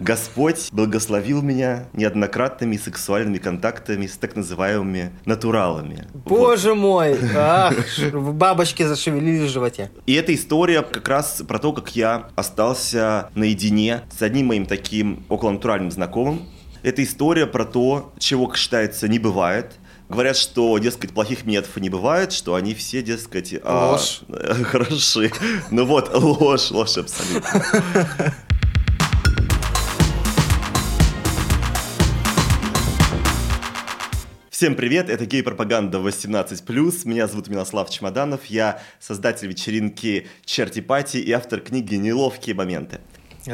Господь благословил меня неоднократными сексуальными контактами с так называемыми натуралами. Боже вот. мой! Ах, бабочки зашевелились в животе. И эта история как раз про то, как я остался наедине с одним моим таким околонатуральным знакомым. Это история про то, чего, считается, не бывает – Говорят, что, дескать, плохих методов не бывает, что они все, дескать... Ложь. А, хороши. Ну вот, ложь, ложь абсолютно. Всем привет, это гей-пропаганда 18+. Меня зовут Милослав Чемоданов, я создатель вечеринки Черти Пати и автор книги «Неловкие моменты».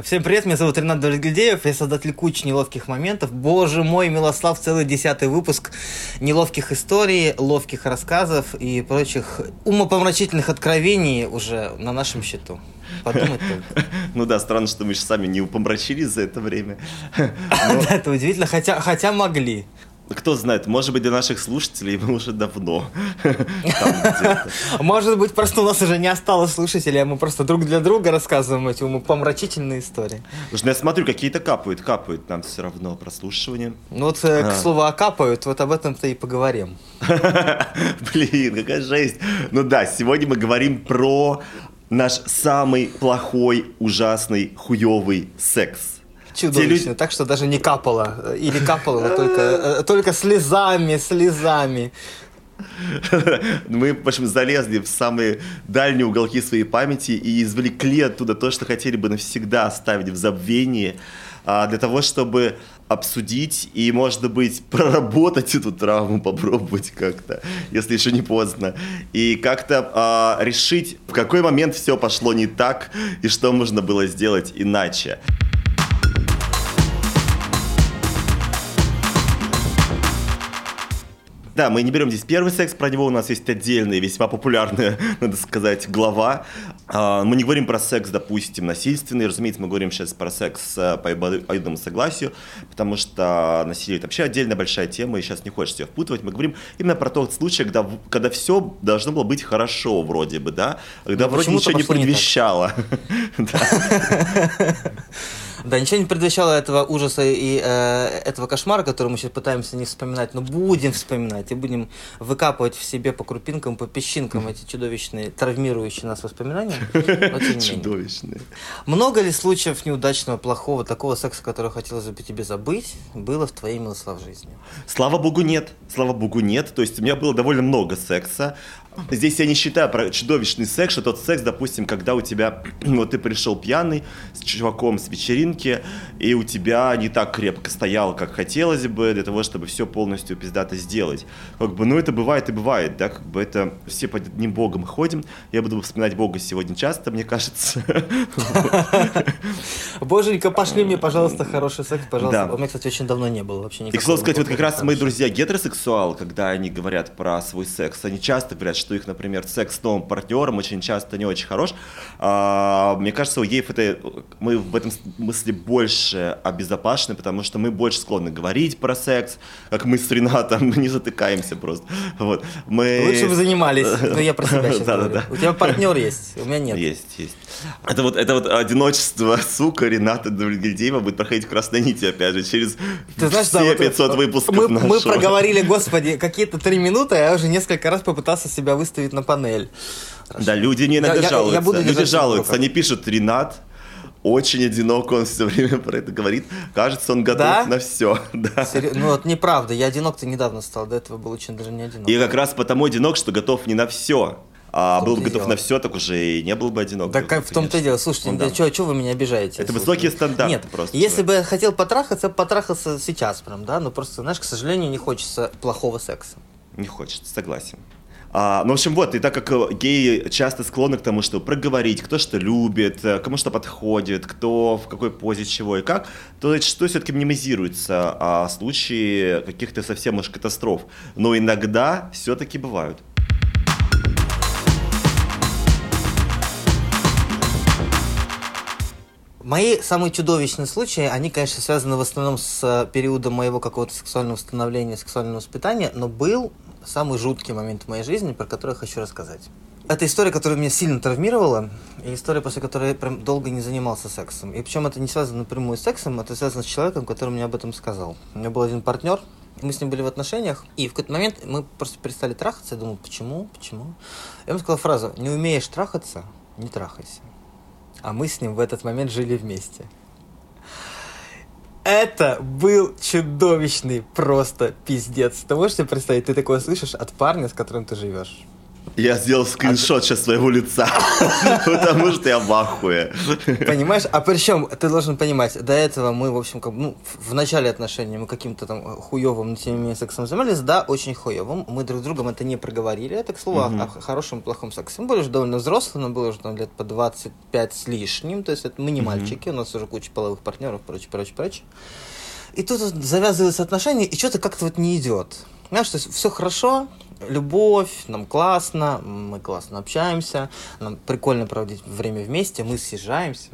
Всем привет, меня зовут Ренат Давлетгильдеев, я создатель кучи неловких моментов. Боже мой, Милослав, целый десятый выпуск неловких историй, ловких рассказов и прочих умопомрачительных откровений уже на нашем счету. Подумать только. Ну да, странно, что мы же сами не упомрачились за это время. Да, это удивительно, хотя могли. Кто знает, может быть, для наших слушателей мы уже давно. Может быть, просто у нас уже не осталось слушателей, а мы просто друг для друга рассказываем эти помрачительные истории. Слушай, ну я смотрю, какие-то капают, капают нам все равно прослушивание. Ну вот, э, к а. слову, а капают, вот об этом-то и поговорим. Блин, какая жесть. Ну да, сегодня мы говорим про наш самый плохой, ужасный, хуёвый секс чудовищно, люди... так что даже не капало. Или капало, но только, э, только слезами, слезами. Мы, в общем, залезли в самые дальние уголки своей памяти и извлекли оттуда то, что хотели бы навсегда оставить в забвении, а, для того, чтобы обсудить и, может быть, проработать эту травму, попробовать как-то, если еще не поздно, и как-то а, решить, в какой момент все пошло не так и что можно было сделать иначе. Да, мы не берем здесь первый секс, про него у нас есть отдельная, весьма популярная, надо сказать, глава. А, мы не говорим про секс, допустим, насильственный, разумеется, мы говорим сейчас про секс э, по обоюдному согласию, потому что насилие это вообще отдельная большая тема, и сейчас не хочется ее впутывать. Мы говорим именно про тот случай, когда, когда все должно было быть хорошо вроде бы, да, когда Но вроде ничего не предвещало. Да, ничего не предвещало этого ужаса и э, этого кошмара, который мы сейчас пытаемся не вспоминать, но будем вспоминать и будем выкапывать в себе по крупинкам, по песчинкам эти чудовищные, травмирующие нас воспоминания. Чудовищные. Много ли случаев неудачного, плохого, такого секса, который хотелось бы тебе забыть, было в твоей, Милослав, жизни? Слава богу, нет. Слава богу, нет. То есть у меня было довольно много секса. Здесь я не считаю про чудовищный секс, что тот секс, допустим, когда у тебя, вот ты пришел пьяный с чуваком с вечеринки, и у тебя не так крепко стоял, как хотелось бы, для того, чтобы все полностью пиздато сделать. Как бы, ну, это бывает и бывает, да, как бы это все под одним богом ходим. Я буду вспоминать бога сегодня часто, мне кажется. Боженька, пошли мне, пожалуйста, хороший секс, пожалуйста. У меня, кстати, очень давно не было вообще никакого. И, кстати, сказать, вот как раз мои друзья гетеросексуал, когда они говорят про свой секс, они часто говорят, что их, например, секс с новым партнером очень часто не очень хорош. А, мне кажется, у геев это, мы в этом смысле больше обезопасены, потому что мы больше склонны говорить про секс, как мы с Ренатом, мы не затыкаемся просто. Вот. Мы... Лучше бы занимались, но я про себя сейчас да. У тебя партнер есть, у меня нет. Есть, есть. Это вот, это вот одиночество, сука, Рената Давлетгильдеева будет проходить красной нити, опять же, через Ты знаешь, все да, вот 500 выпусков мы, нашего. мы проговорили, господи, какие-то три минуты, а я уже несколько раз попытался себя выставить на панель. Хорошо. Да, люди не иногда я, жалуются. Я, я буду люди жалуются, они пишут, Ренат, очень одинок, он все время про это говорит. Кажется, он готов да? на все. Да. Сери... Ну, вот неправда. Я одинок-то недавно стал. До этого был очень даже не одинок. И как раз потому одинок, что готов не на все. А был бы готов дело. на все, так уже и не был бы одинок. Так как в том-то и дело. Слушайте, ну, да. да, что вы меня обижаете? Это высокие стандарты Нет, просто. Если бы я хотел потрахаться, потрахаться сейчас прям, да, но просто, знаешь, к сожалению, не хочется плохого секса. Не хочется, согласен. А, ну, в общем, вот, и так как э, геи часто склонны к тому, что проговорить, кто что любит, э, кому что подходит, кто в какой позе чего и как, то зачастую все-таки минимизируется а, случаи каких-то совсем уж катастроф. Но иногда все-таки бывают. Мои самые чудовищные случаи, они, конечно, связаны в основном с э, периодом моего какого-то сексуального становления, сексуального воспитания, но был самый жуткий момент в моей жизни, про который я хочу рассказать. Это история, которая меня сильно травмировала, и история, после которой я прям долго не занимался сексом. И причем это не связано напрямую с сексом, это связано с человеком, который мне об этом сказал. У меня был один партнер, мы с ним были в отношениях, и в какой-то момент мы просто перестали трахаться. Я думал, почему, почему? Я ему сказал фразу, не умеешь трахаться, не трахайся. А мы с ним в этот момент жили вместе. Это был чудовищный просто пиздец. Ты можешь себе представить, ты такое слышишь от парня, с которым ты живешь? Я сделал скриншот сейчас своего лица, потому что я в ахуе. Понимаешь? А причем, ты должен понимать, до этого мы, в общем, как, ну, в начале отношений мы каким-то там хуевым, тем не менее, сексом занимались, да, очень хуевым. Мы друг с другом это не проговорили, это, к слову, угу. о, о хорошем и плохом сексе. Мы были уже довольно взрослые, нам было уже там лет по 25 с лишним, то есть это мы не мальчики, у нас уже куча половых партнеров, прочее, прочее, прочее. И тут вот завязываются отношения, и что-то как-то вот не идет. Знаешь, то есть все хорошо, любовь, нам классно, мы классно общаемся, нам прикольно проводить время вместе, мы съезжаемся,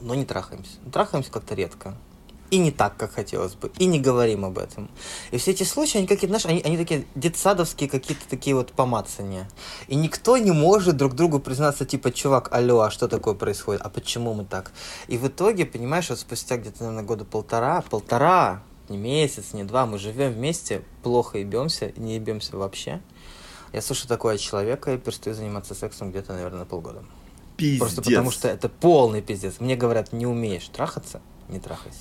но не трахаемся. Трахаемся как-то редко. И не так, как хотелось бы. И не говорим об этом. И все эти случаи, они какие-то, знаешь, они, они такие детсадовские, какие-то такие вот помацания. И никто не может друг другу признаться, типа, чувак, алло, а что такое происходит? А почему мы так? И в итоге, понимаешь, вот спустя где-то, наверное, года полтора, полтора, не месяц, не два, мы живем вместе, плохо ебемся, не ебемся вообще. Я слышу такое от человека и перестаю заниматься сексом где-то, наверное, на полгода. Пиздец. Просто потому что это полный пиздец. Мне говорят, не умеешь трахаться, не трахайся.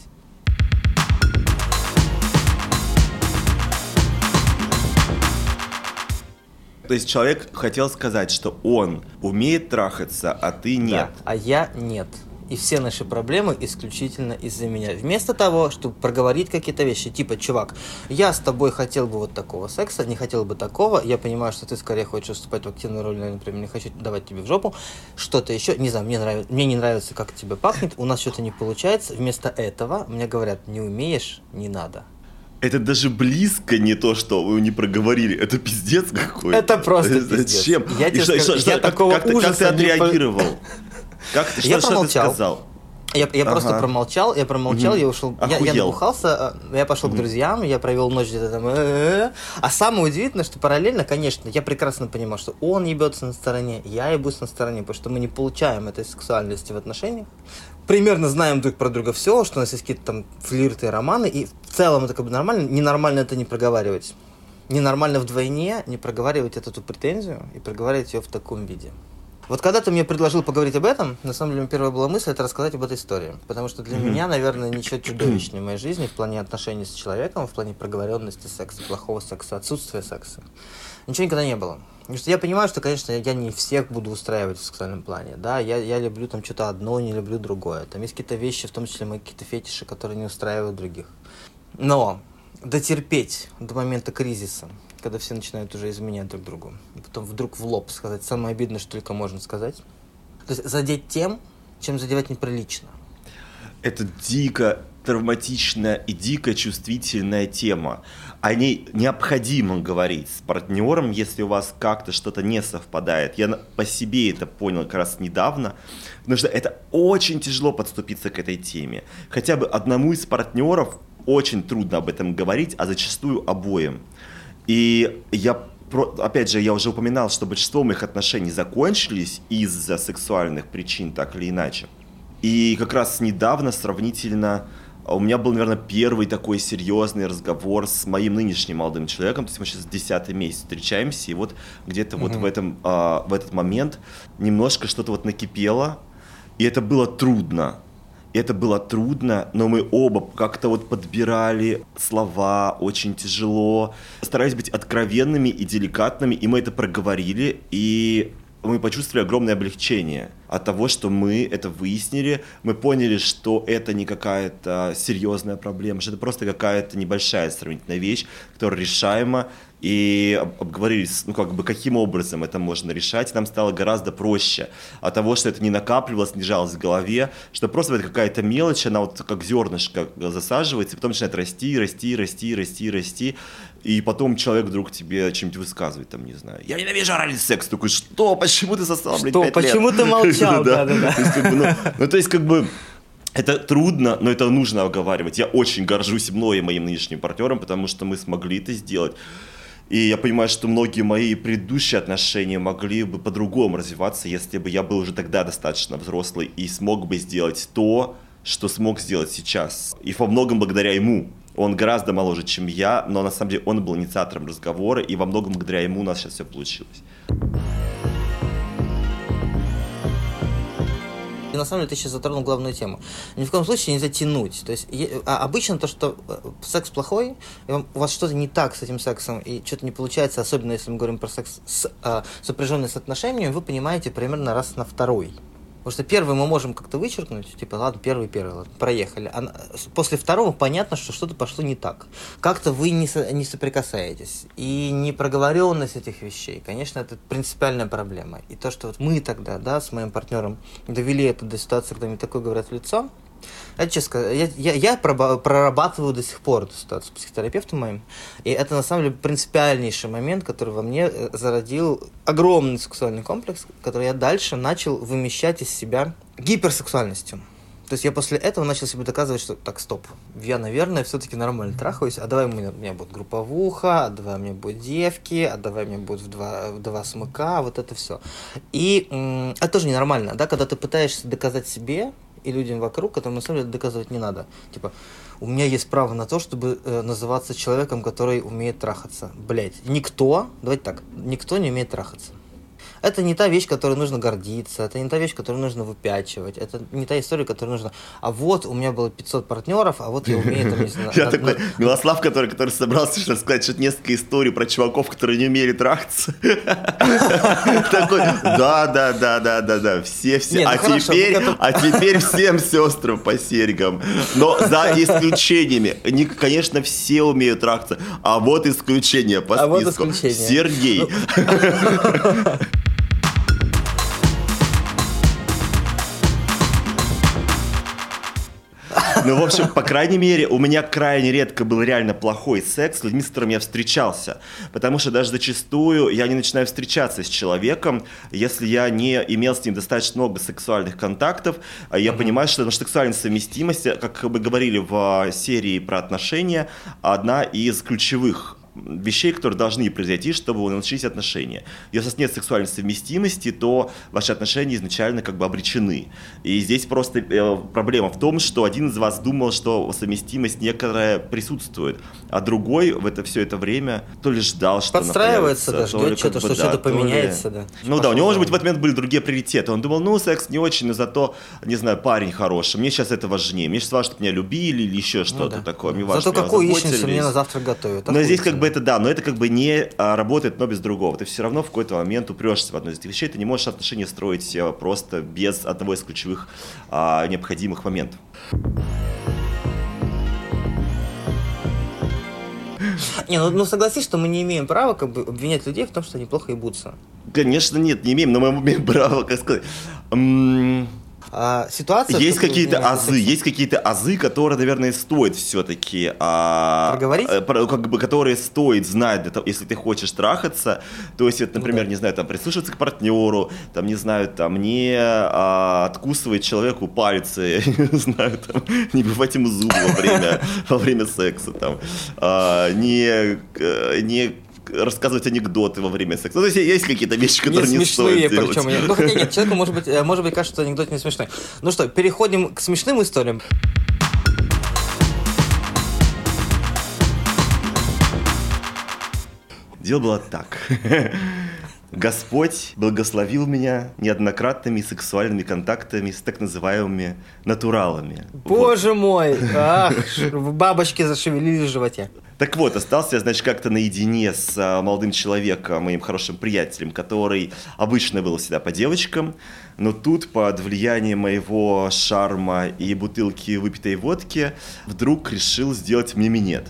То есть человек хотел сказать, что он умеет трахаться, а ты нет. Да, а я нет и все наши проблемы исключительно из-за меня. Вместо того, чтобы проговорить какие-то вещи, типа, чувак, я с тобой хотел бы вот такого секса, не хотел бы такого, я понимаю, что ты скорее хочешь выступать в активную роль, например, не хочу давать тебе в жопу, что-то еще, не знаю, мне, нравится, мне не нравится, как тебе пахнет, у нас что-то не получается, вместо этого мне говорят, не умеешь, не надо. Это даже близко не то, что вы не проговорили. Это пиздец какой-то. Это просто пиздец. Зачем? Я тебе скажу, я такого как, ужаса как ты отреагировал? Как ты, что, я что ты сказал? Я, я ага. просто промолчал, я промолчал, угу. я ушел, я, я набухался, э, я пошел угу. к друзьям, я провел ночь где-то там. Э-э-э. А самое удивительное, что параллельно, конечно, я прекрасно понимал, что он ебется на стороне, я ебусь на стороне, потому что мы не получаем этой сексуальности в отношениях. Примерно знаем друг про друга все, что у нас есть какие-то там флирты, романы, и в целом это как бы нормально. Ненормально это не проговаривать. Ненормально вдвойне не проговаривать эту претензию и проговаривать ее в таком виде. Вот когда ты мне предложил поговорить об этом, на самом деле, первая была мысль это рассказать об этой истории. Потому что для mm-hmm. меня, наверное, ничего чудовищнее в моей жизни в плане отношений с человеком, в плане проговоренности секса, плохого секса, отсутствия секса. Ничего никогда не было. Потому что я понимаю, что, конечно, я не всех буду устраивать в сексуальном плане. Да, я, я люблю там что-то одно, не люблю другое. Там есть какие-то вещи, в том числе мои какие-то фетиши, которые не устраивают других. Но дотерпеть до момента кризиса, когда все начинают уже изменять друг другу. И потом вдруг в лоб сказать самое обидное, что только можно сказать. То есть задеть тем, чем задевать неприлично. Это дико травматичная и дико чувствительная тема. О ней необходимо говорить с партнером, если у вас как-то что-то не совпадает. Я по себе это понял как раз недавно, потому что это очень тяжело подступиться к этой теме. Хотя бы одному из партнеров очень трудно об этом говорить, а зачастую обоим. И я опять же, я уже упоминал, что большинство моих отношений закончились из-за сексуальных причин, так или иначе. И как раз недавно, сравнительно, у меня был, наверное, первый такой серьезный разговор с моим нынешним молодым человеком. То есть мы сейчас десятый месяц встречаемся, и вот где-то mm-hmm. вот в, этом, а, в этот момент немножко что-то вот накипело, и это было трудно это было трудно, но мы оба как-то вот подбирали слова очень тяжело, старались быть откровенными и деликатными, и мы это проговорили, и мы почувствовали огромное облегчение от того, что мы это выяснили. Мы поняли, что это не какая-то серьезная проблема, что это просто какая-то небольшая сравнительная вещь, которая решаема, и обговорили, ну, как бы, каким образом это можно решать. Нам стало гораздо проще от того, что это не накапливалось, не жалось в голове, что просто это какая-то мелочь, она вот как зернышко засаживается, и потом начинает расти, расти, расти, расти, расти, и потом человек вдруг тебе чем-нибудь высказывает, там, не знаю, я ненавижу оральный секс, такой, что, почему ты сосал, блядь, Что, почему ты молчал, да-да-да. Ну, ну, то есть, как бы, это трудно, но это нужно оговаривать. Я очень горжусь мной и моим нынешним партнером, потому что мы смогли это сделать. И я понимаю, что многие мои предыдущие отношения могли бы по-другому развиваться, если бы я был уже тогда достаточно взрослый и смог бы сделать то, что смог сделать сейчас. И во многом благодаря ему. Он гораздо моложе, чем я, но на самом деле он был инициатором разговора, и во многом благодаря ему у нас сейчас все получилось. И на самом деле ты сейчас затронул главную тему. Ни в коем случае нельзя тянуть. То есть а обычно то, что э, секс плохой, у вас что-то не так с этим сексом, и что-то не получается, особенно если мы говорим про секс с а, сопряженный с отношениями, вы понимаете примерно раз на второй. Потому что первый мы можем как-то вычеркнуть, типа, ладно, первый, первый, ладно, проехали. А после второго понятно, что что-то пошло не так. Как-то вы не, со, не соприкасаетесь. И непроговоренность этих вещей, конечно, это принципиальная проблема. И то, что вот мы тогда, да, с моим партнером довели это до ситуации, когда мне такое говорят в лицо, я честно я, я, я прорабатываю до сих пор эту ситуацию с психотерапевтом моим. И это на самом деле принципиальнейший момент, который во мне э, зародил огромный сексуальный комплекс, который я дальше начал вымещать из себя гиперсексуальностью. То есть я после этого начал себе доказывать, что так, стоп, я, наверное, все-таки нормально трахаюсь, а давай у меня, у меня будет групповуха, а давай у меня будут девки, а давай у меня будет в два, в два смыка, вот это все. И м- это тоже ненормально, да, когда ты пытаешься доказать себе, и людям вокруг, которым на самом деле доказывать не надо. Типа, у меня есть право на то, чтобы э, называться человеком, который умеет трахаться. Блять, никто, давайте так, никто не умеет трахаться это не та вещь, которой нужно гордиться, это не та вещь, которую нужно выпячивать, это не та история, которую нужно... А вот у меня было 500 партнеров, а вот я умею там, не знаю... Я такой, Милослав, который, который собрался сейчас сказать что несколько историй про чуваков, которые не умели трахаться. Такой, да, да, да, да, да, да, все, все. Ну а теперь, а теперь всем сестрам по серьгам. Но за исключениями. Конечно, все умеют трахаться. А вот исключение по списку. Сергей. Ну, в общем, по крайней мере, у меня крайне редко был реально плохой секс с людьми, с которыми я встречался. Потому что даже зачастую я не начинаю встречаться с человеком, если я не имел с ним достаточно много сексуальных контактов. А я mm-hmm. понимаю, что наша сексуальная совместимость, как мы говорили в серии про отношения, одна из ключевых вещей, которые должны произойти, чтобы начались отношения. Если у вас нет сексуальной совместимости, то ваши отношения изначально как бы обречены. И здесь просто э, проблема в том, что один из вас думал, что совместимость некоторая присутствует, а другой в это все это время то ли ждал, что Подстраивается, да, ждет что-то, что что-то поменяется, да. Ну да, у него, может быть, в этот момент были другие приоритеты. Он думал, ну, секс не очень, но зато, не знаю, парень хороший, мне сейчас это важнее. Мне сейчас важно, чтобы меня любили или еще ну что-то ну, да. такое. Мне важно, зато какую яичницу мне на завтра готовят. Но здесь как бы это да, но это как бы не а, работает но без другого. Ты все равно в какой-то момент упрешься в одну из этих вещей, ты не можешь отношения строить э, просто без одного из ключевых а, необходимых моментов. Не, ну, ну согласись, что мы не имеем права как бы обвинять людей в том, что они плохо ебутся. Конечно, нет, не имеем, но мы имеем право, как сказать. А, ситуация... Есть какие-то азы, есть какие-то азы, которые, наверное, стоит все-таки... А, Проговорить? А, как бы, которые стоит знать, того, если ты хочешь трахаться. То есть, это, например, ну, да. не знаю, там, прислушиваться к партнеру, там, не знаю, там, не а, откусывать человеку пальцы, не знаю, там, не бывать ему зубы во время, во время секса, там, а, не, не рассказывать анекдоты во время секса. Ну, то есть есть какие-то вещи, которые не, не смешные, стоит причем. Делать. Ну, хотя нет, человеку может быть, э, может быть кажется, что анекдот не смешной. Ну что, переходим к смешным историям. Дело было так. Господь благословил меня неоднократными сексуальными контактами с так называемыми натуралами. Боже вот. мой! Ах, бабочки зашевелились в животе. Так вот, остался я, значит, как-то наедине с а, молодым человеком, моим хорошим приятелем, который обычно был всегда по девочкам, но тут под влиянием моего шарма и бутылки выпитой водки вдруг решил сделать мне минет.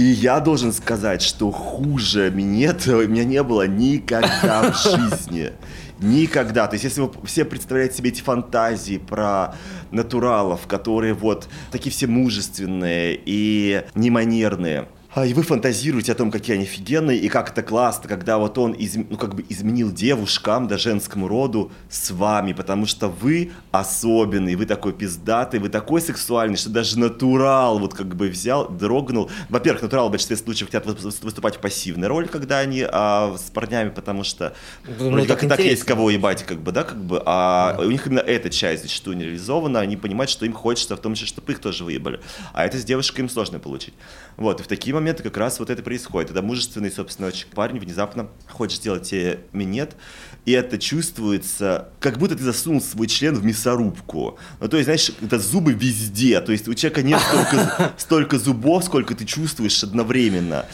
И я должен сказать, что хуже минет у меня не было никогда в жизни. Никогда. То есть, если вы все представляете себе эти фантазии про натуралов, которые вот такие все мужественные и неманерные, и вы фантазируете о том, какие они офигенные, и как это классно, когда вот он из, ну, как бы изменил девушкам, да, женскому роду с вами, потому что вы особенный, вы такой пиздатый, вы такой сексуальный, что даже натурал вот как бы взял, дрогнул. Во-первых, натурал в большинстве случаев хотят выступать в пассивной роли, когда они а, с парнями, потому что ну, вроде как так есть кого ебать, как бы, да, как бы, а да. у них именно эта часть зачастую не реализована, они понимают, что им хочется в том числе, чтобы их тоже выебали. А это с девушкой им сложно получить. Вот, и в такие моменты как раз вот это происходит. Это мужественный, собственно, парень внезапно хочет сделать тебе минет, и это чувствуется, как будто ты засунул свой член в мясорубку. Ну, то есть, знаешь, это зубы везде, то есть у человека нет столько, столько зубов, сколько ты чувствуешь одновременно.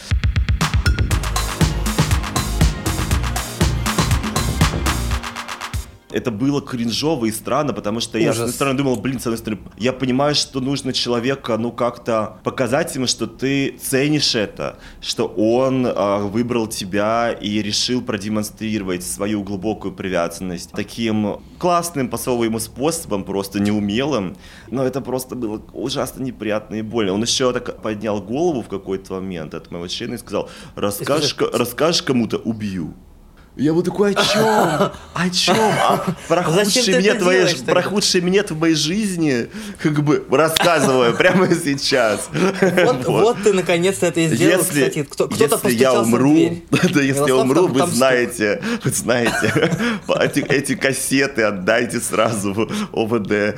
Это было кринжово и странно, потому что Ужас. я, с одной стороны, думал, блин, с одной стороны, я понимаю, что нужно человека, ну, как-то показать ему, что ты ценишь это, что он э, выбрал тебя и решил продемонстрировать свою глубокую привязанность таким классным, по-своему способом, просто неумелым, но это просто было ужасно неприятно и больно. Он еще так поднял голову в какой-то момент от моего члена и сказал, расскажешь, расскажешь кому-то, убью. Я был такой, о чем? О чем? А про худший минет, твоей, про худший минет в моей жизни, как бы рассказываю прямо сейчас. Вот, вот. вот ты наконец-то это и сделал, если, кстати. Кто, кто-то если я умру, да, если я умру, вы знаете, вы знаете, эти, эти кассеты отдайте сразу в ОВД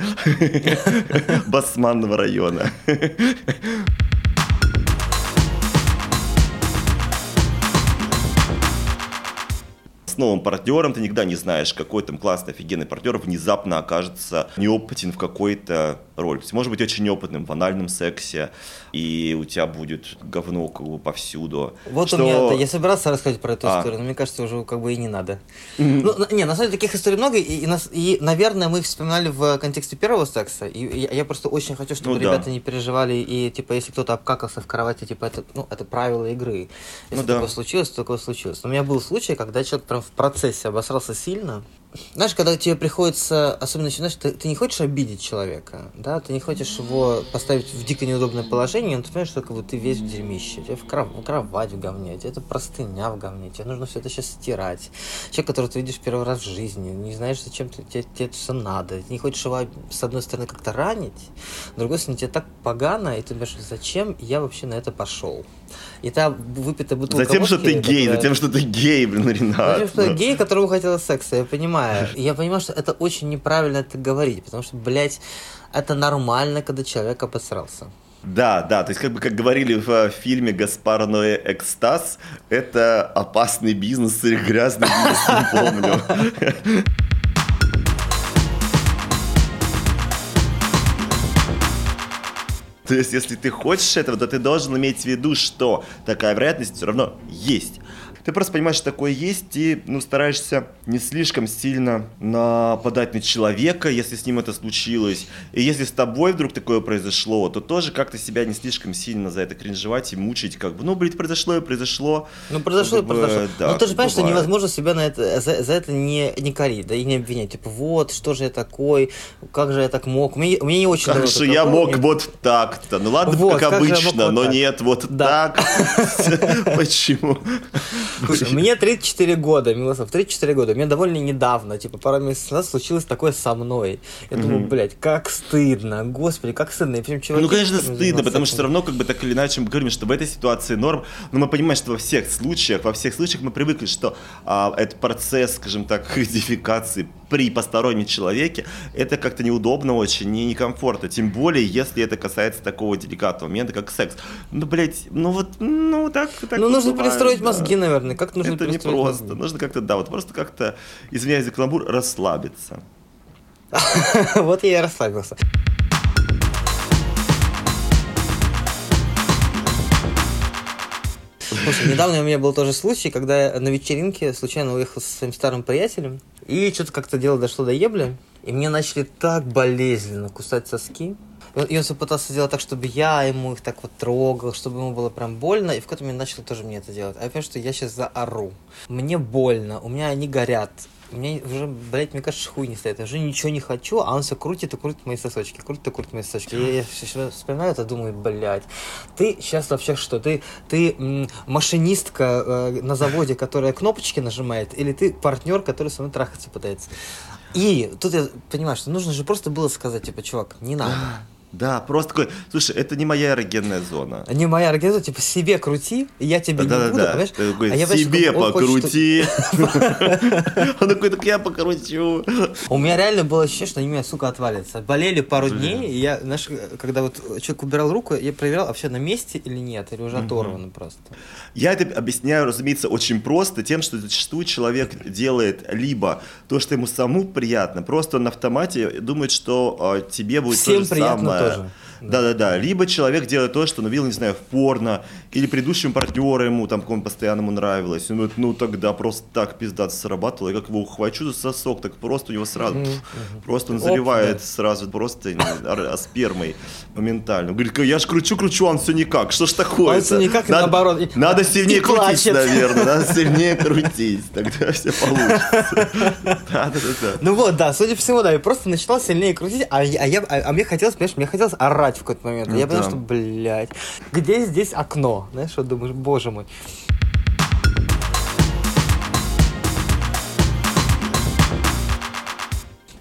Басманного района новым партнером, ты никогда не знаешь, какой там классный, офигенный партнер внезапно окажется неопытен в какой-то роли. То есть, может быть очень неопытным в анальном сексе, и у тебя будет говно как бы повсюду. Вот что... у меня, да, я собирался рассказать про эту а. историю, но мне кажется, уже как бы и не надо. Mm-hmm. Ну, не, на самом деле таких историй много, и, и, и, наверное, мы их вспоминали в контексте первого секса, и я, я просто очень хочу, чтобы ну, ребята да. не переживали, и, типа, если кто-то обкакался в кровати, типа, это, ну, это правило игры. Если ну, да. такое случилось, то такое случилось. Но у меня был случай, когда человек прям в процессе обосрался сильно. Знаешь, когда тебе приходится, особенно знаешь, ты, ты не хочешь обидеть человека, да, ты не хочешь его поставить в дико неудобное положение, но ты понимаешь, что как бы, ты весь в дерьмище, тебе в, кров, в кровать в говне, тебе это простыня в говне, тебе нужно все это сейчас стирать. Человек, которого ты видишь первый раз в жизни, не знаешь, зачем ты, тебе, тебе это все надо, ты не хочешь его, с одной стороны, как-то ранить, с другой стороны, тебе так погано, и ты думаешь, зачем я вообще на это пошел? И та выпитая бутылка Затем, водки, что ты гей, которая... затем, что ты гей, блин, Ренат. Затем, что гей, которого хотела секса, я понимаю. И я понимаю, что это очень неправильно это говорить, потому что, блядь, это нормально, когда человек обосрался. Да, да, то есть как бы как говорили в э, фильме «Гаспар Ноэ Экстаз», это опасный бизнес или грязный бизнес, не помню. То есть, если ты хочешь этого, то ты должен иметь в виду, что такая вероятность все равно есть. Ты просто понимаешь, что такое есть, и ну, стараешься не слишком сильно нападать на человека, если с ним это случилось. И если с тобой вдруг такое произошло, то тоже как-то себя не слишком сильно за это кринжевать и мучить, как бы, ну, блин, произошло и произошло. Ну, произошло и произошло. Да, ну, ты же понимаешь, что невозможно себя на это, за, за это не, не корить, да, и не обвинять. Типа, вот, что же я такой, как же я так мог. У меня не очень... Как же я мог вот так-то. Ну, ладно, вот, как, как обычно, но так. нет, вот да. так. Почему? Слушай, мне 34 года, Милосов, 34 года. Мне довольно недавно, типа, пару месяцев назад случилось такое со мной. Я думаю, блядь, как стыдно, господи, как стыдно. И причем чуваки, ну, конечно, стыдно, потому что все равно, как бы, так или иначе, мы говорим, что в этой ситуации норм, но мы понимаем, что во всех случаях, во всех случаях мы привыкли, что а, этот процесс, скажем так, идентификации при постороннем человеке, это как-то неудобно очень и некомфортно. Тем более, если это касается такого деликатного момента, как секс. Ну, блядь, ну вот, ну так, так Ну, нужно бывает, перестроить да. мозги, наверное. Как нужно Это не просто. Мозги? Нужно как-то, да, вот просто как-то, извиняюсь за каламбур, расслабиться. Вот я и расслабился. Слушай, недавно у меня был тоже случай, когда я на вечеринке случайно уехал со своим старым приятелем, и что-то как-то дело дошло до ебли, и мне начали так болезненно кусать соски. И он все пытался сделать так, чтобы я ему их так вот трогал, чтобы ему было прям больно, и в какой-то момент начал тоже мне это делать. А я понимаю, что я сейчас заору. Мне больно, у меня они горят. мне уже, блядь, мне кажется, хуй не стоит. Я уже ничего не хочу, а он все крутит и крутит мои сосочки, крутит и крутит мои сосочки. Я, я сейчас вспоминаю это, думаю, блядь, ты сейчас вообще что? Ты, ты м, машинистка э, на заводе, которая кнопочки нажимает, или ты партнер, который со мной трахаться пытается? И тут я понимаю, что нужно же просто было сказать, типа, чувак, не надо. Да, просто такой, слушай, это не моя эрогенная зона. Не моя организация, типа, себе крути, я тебе да, не да, буду, да. понимаешь? Ты такой, А я, себе покрути. Он такой, так я покручу. У меня реально было ощущение, что они меня, сука, отвалятся. Болели пару дней, и я, знаешь, когда вот человек убирал руку, я проверял, а все на месте или нет, или уже оторвано просто. Я это объясняю, разумеется, очень просто тем, что зачастую человек делает либо то, что ему самому приятно, просто он на автомате думает, что э, тебе будет то же самое. Тоже. Да-да-да. Либо человек делает то, что он видел, не знаю, в порно, или предыдущему партнеру ему там какому постоянному нравилось. Он говорит, ну тогда просто так пиздато срабатывало, я как его ухвачу за сосок, так просто у него сразу, просто он Оп, заливает да. сразу просто ар- спермой моментально. Говорит, я ж кручу-кручу, он все никак, что ж такое Он всё никак, и наоборот. Надо сильнее крутить, наверное, надо сильнее крутить, тогда все получится. Да-да-да. Ну вот, да, судя по всему, да, я просто начинал сильнее крутить, а, а, я, а, а мне хотелось, понимаешь, мне хотелось орать в какой-то момент. Ну я понял, что, блядь, где здесь окно? Знаешь, вот думаешь, боже мой.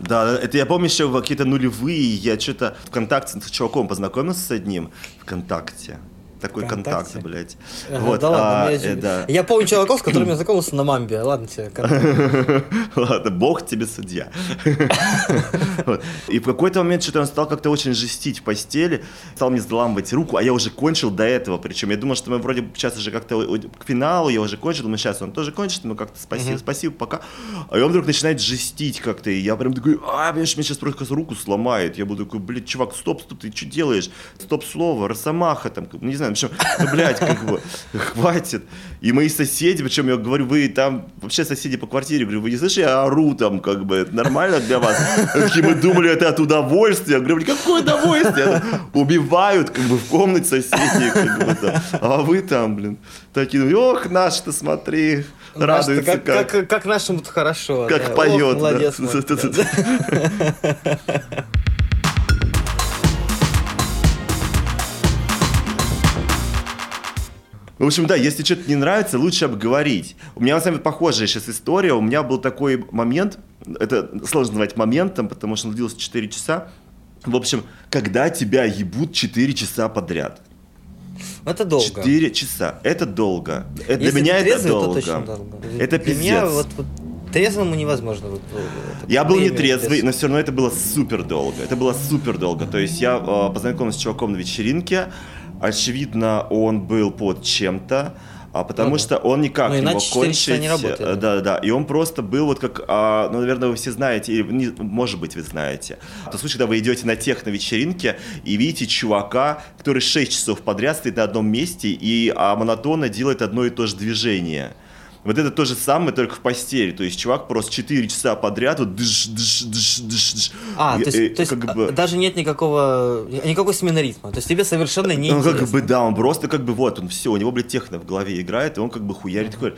Да, это я помню еще в какие-то нулевые, я что-то ВКонтакте с чуваком познакомился с одним. ВКонтакте. Такой контакт, блядь. Вот, да ладно, а, я, да. я помню чуваков, с которыми я знакомился на мамбе. Ладно тебе. Ладно, бог тебе судья. И в какой-то момент что-то он стал как-то очень жестить в постели, стал мне заламывать руку, а я уже кончил до этого. Причем я думал, что мы вроде сейчас уже как-то к финалу, я уже кончил, думаю, сейчас он тоже кончит, ну как-то спасибо, спасибо, пока. А он вдруг начинает жестить как-то, и я прям такой, а, понимаешь, мне сейчас просто руку сломает. Я буду такой, блядь, чувак, стоп, стоп, ты что делаешь? Стоп слово, росомаха там, не знаю, в общем, ну, блядь, как бы, хватит. И мои соседи, причем я говорю, вы там, вообще соседи по квартире, говорю, вы не слышите, я ору там, как бы, это нормально для вас? Такие, мы думали, это от удовольствия. Я говорю, «Блин, какое удовольствие? Убивают, как бы, в комнате соседей, как бы, там. А вы там, блин, такие, ну, ох, наш-то, смотри, радуется как, как. как, как нашему-то хорошо. Как да. Поет, да. молодец мой. Да. В общем, да, если что-то не нравится, лучше обговорить. У меня на самом деле похожая сейчас история. У меня был такой момент, это сложно назвать моментом, потому что он длился 4 часа. В общем, когда тебя ебут 4 часа подряд. Это долго. 4 часа. Это долго. Это для Если меня ты это трезвый, то долго. точно долго. Это Для меня пиздец. вот, вот трезвому невозможно. Вот, вот это Я был не трезвый, без- но все равно это было супер долго. Это было супер долго. То есть я э, познакомился с чуваком на вечеринке. Очевидно, он был под чем-то. А потому Ну что он никак Ну, не мог 4 часа кончить. не работает, Э, да. Да, да. И он просто был вот как, а, ну, наверное, вы все знаете, или, не- может быть, вы знаете. То случай, когда вы идете на техно-вечеринке и видите чувака, который 6 часов подряд стоит на одном месте и а, монотонно делает одно и то же движение. Вот это то же самое, только в постели. То есть чувак просто 4 часа подряд вот дыш, дыш, дыш, дыш, дыш. А, И- то есть, и то есть как а, бы- даже нет никакого, никакой смены ритма. То есть тебе совершенно не Ну, как бы, да, он просто как бы вот, он все, у него, блядь, техно в голове играет, и он как бы хуярит такой.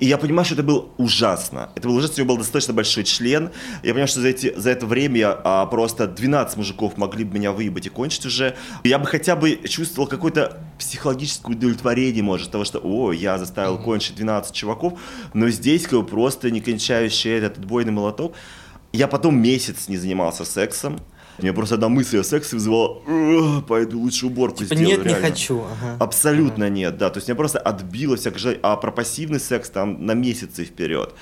И я понимаю, что это было ужасно. Это было ужасно, у него был достаточно большой член. Я понимаю, что за, эти, за это время а, просто 12 мужиков могли бы меня выебать и кончить уже. Я бы хотя бы чувствовал какое-то психологическое удовлетворение, может, того, что, о, я заставил кончить 12 чуваков, но здесь как бы просто не кончающий этот отбойный молоток. Я потом месяц не занимался сексом. Мне просто одна мысль о сексе вызывала, «Ugh, пойду лучше уборку Типа, сделаю. нет, не реально». хочу. ага. Абсолютно нет, да. То есть меня просто отбило всякое желание. А про пассивный секс там на месяцы вперед.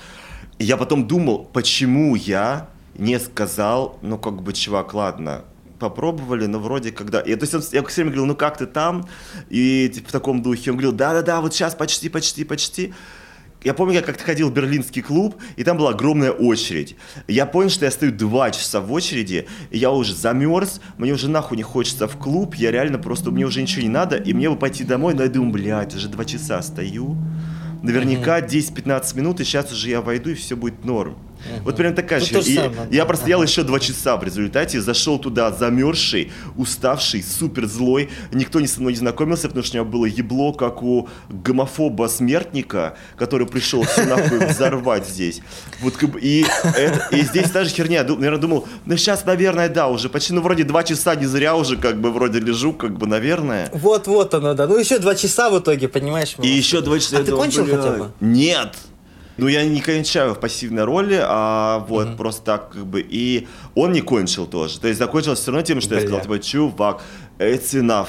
И я потом думал, почему я не сказал, ну как бы, чувак, ладно, попробовали, но вроде когда... И, то есть он, я все время говорил, ну как ты там? И типа, в таком духе. Он говорил, да-да-да, вот сейчас почти, почти, почти. Я помню, я как-то ходил в берлинский клуб, и там была огромная очередь. Я понял, что я стою два часа в очереди, и я уже замерз, мне уже нахуй не хочется в клуб, я реально просто, мне уже ничего не надо, и мне бы пойти домой, но я думаю, блядь, уже два часа стою. Наверняка 10-15 минут, и сейчас уже я войду, и все будет норм. Вот прям такая Тут же. самое, я да. простоял Ага. еще два часа в результате, зашел туда замерзший, уставший, супер злой. Никто не со мной не знакомился, потому что у меня было ебло, как у гомофоба-смертника, который пришел все нахуй взорвать здесь. Вот и, это- и здесь та же херня. Наверное, думал, ну сейчас, наверное, да, уже почти, ну вроде два часа не зря уже как бы вроде лежу, как бы, наверное. Вот-вот оно, да. Ну еще два часа в итоге, понимаешь? И еще два часа. А ты думал, кончил бля, хотя бы? Нет. Ну, я не кончаю в пассивной роли, а вот просто так как бы. И он не кончил тоже. То есть закончилось все равно тем, что я Бля. сказал, типа, чувак, it's enough.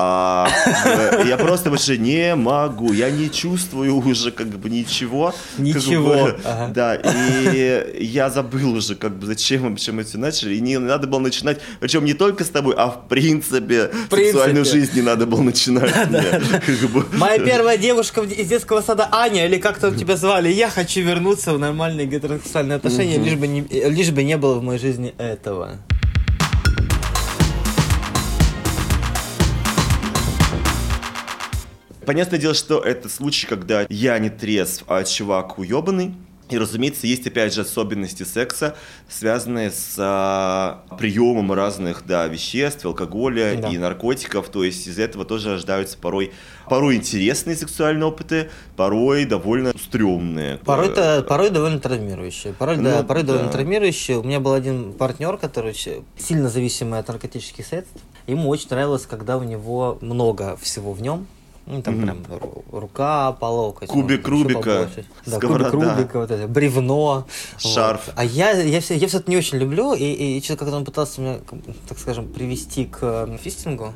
А, э, я просто больше не могу, я не чувствую уже как бы ничего. как Ничего, бы, ага. Да, и я забыл уже, как бы, зачем мы почему это начали. И не надо было начинать, причем не только с тобой, а в принципе, сексуальную принципе. жизнь не надо было начинать. мне. Как бы. Моя первая девушка в- из детского сада Аня, или как там тебя звали, я хочу вернуться в нормальные гетеросексуальные отношения, лишь, бы не, лишь бы не было в моей жизни этого. Понятное дело, что это случай, когда я не трезв, а чувак уебанный. И, разумеется, есть, опять же, особенности секса, связанные с а, приемом разных да, веществ, алкоголя Да. и наркотиков. То есть из этого тоже рождаются порой, порой интересные сексуальные опыты, порой довольно стрёмные. Порой-то, порой довольно травмирующие. Порой, да, Ну, порой да. довольно травмирующие. У меня был один партнер, который сильно зависимый от наркотических средств. Ему очень нравилось, когда у него много всего в нем. Ну, там Мгм. прям ру- рука по локоть. Кубик ещё Рубика. Да, сковорода. кубик Рубика, вот это, бревно. Шарф. Вот. А я, я, все, я все это не очень люблю, и, и что-то как-то он пытался меня, так скажем, привести к э, фистингу.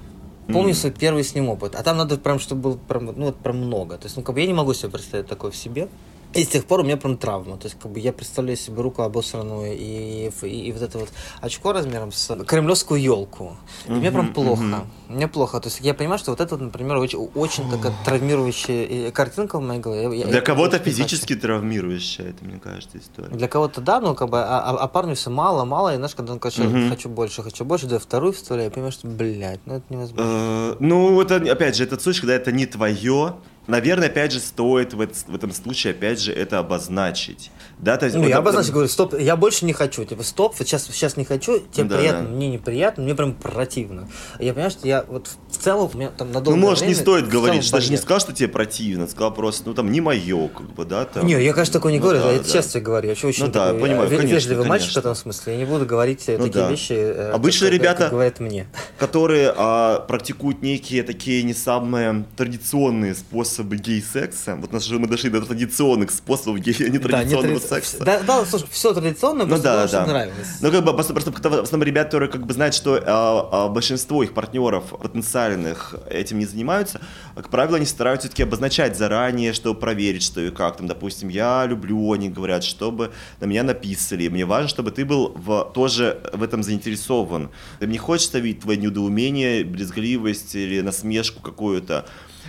Помню свой первый с ним опыт. А там надо прям, чтобы было прям, ну, вот прям много. То есть, ну, как бы я не могу себе представить такое в себе. И с тех пор у меня прям травма. То есть, как бы я представляю себе руку обосранную и, и, и вот это вот очко размером с кремлевскую елку. И мне прям плохо. мгм. Мне плохо. То есть я понимаю, что вот это, например, очень, очень такая травмирующая э, картинка в моей голове. Я- Для кого-то не хочу. физически травмирующая, это, мне кажется, история. Для кого-то да, ну как бы, а, а- а парню все мало, мало, и знаешь, когда он короче, Мгм. хочу больше, хочу больше, да, вторую вставляю, я понимаю, что, блядь, ну это невозможно. Э, Ну, это, опять же, этот случай, когда это не твое, наверное, опять же, стоит в, в этом случае, опять же, это обозначить. Да, то есть, Ну, вот я обозначил, говорю, стоп, я больше не хочу. Типа, стоп, сейчас, сейчас не хочу, тебе Да, приятно, да. мне неприятно, мне прям противно. Я понимаю, что я вот в целом, у меня там на Ну, может, не стоит говорить, что даже не сказал, что тебе противно, сказал просто, ну, там, не мое, как бы, да, там. Не, я, конечно, такое не Ну говорю, да, я да. честно тебе говорю, я вообще очень Ну да, такой, понимаю, э, ве- конечно, вежливый мальчик в конечно. этом смысле, я не буду говорить э, Ну такие да. вещи, э, Обычно как- ребята- как говорят мне. которые а, практикуют некие такие не самые традиционные способы гей-секса. Вот нас же мы дошли до традиционных способов гей, а не традиционного тради- секса. Да, да, слушай, все традиционно, Ну просто да, да. нравилось. Ну, как бы, просто, просто в основном ребята, которые как бы знают, что а, а, большинство их партнеров потенциальных этим не занимаются, как правило, они стараются все-таки обозначать заранее, чтобы проверить, что и как. Там, допустим, я люблю, они говорят, чтобы на меня написали. Мне важно, чтобы ты был в, тоже в этом заинтересован. Ты не хочешь видеть твое недоумение, брезгливость или насмешку какую-то.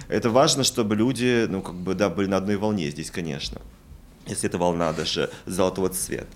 Это важно, чтобы люди, ну, как бы, да, были на одной волне здесь, конечно. Если это волна даже золотого цвета.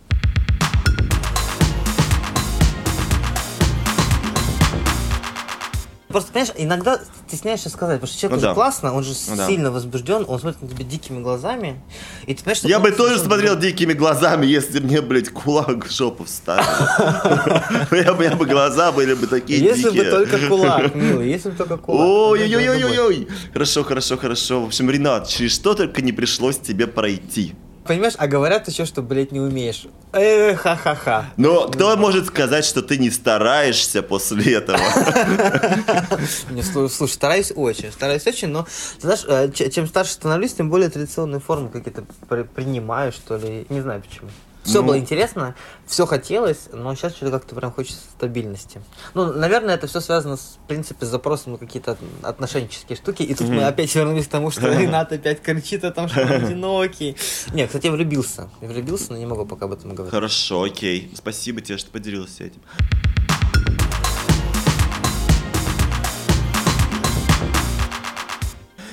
Просто, понимаешь, иногда стесняешься сказать, потому что человек Ну уже да. классно, он же Ну да. сильно возбужден, он смотрит на тебя дикими глазами, и ты понимаешь. Я бы тоже смотрел дикими глазами, если мне, блядь, кулак в жопу вставил. Я бы, я бы глаза были бы такие Если бы дикие. только кулак, милый, если бы только кулак. Ой-ой-ой-ой-ой. Хорошо, хорошо, хорошо. В общем, Ренат, через что только не пришлось тебе пройти. Понимаешь, а говорят еще, что, блядь, не умеешь. Эх, ха-ха-ха. Но кто может сказать, что ты не стараешься после этого? Не, слушай, стараюсь очень, стараюсь очень, но, знаешь, э, чем старше становлюсь, тем более традиционные формы какие-то при- принимаю, что ли, не знаю почему. Все Ну. было интересно, все хотелось, но сейчас что-то как-то прям хочется стабильности. Ну, наверное, это все связано, с, в принципе, с запросом на какие-то от- отношенческие штуки. И тут мы опять вернулись к тому, что Ренат опять кричит о том, что он одинокий. Не, кстати, я влюбился. Я влюбился, но не могу пока об этом говорить. Хорошо, окей. Спасибо тебе, что поделился этим.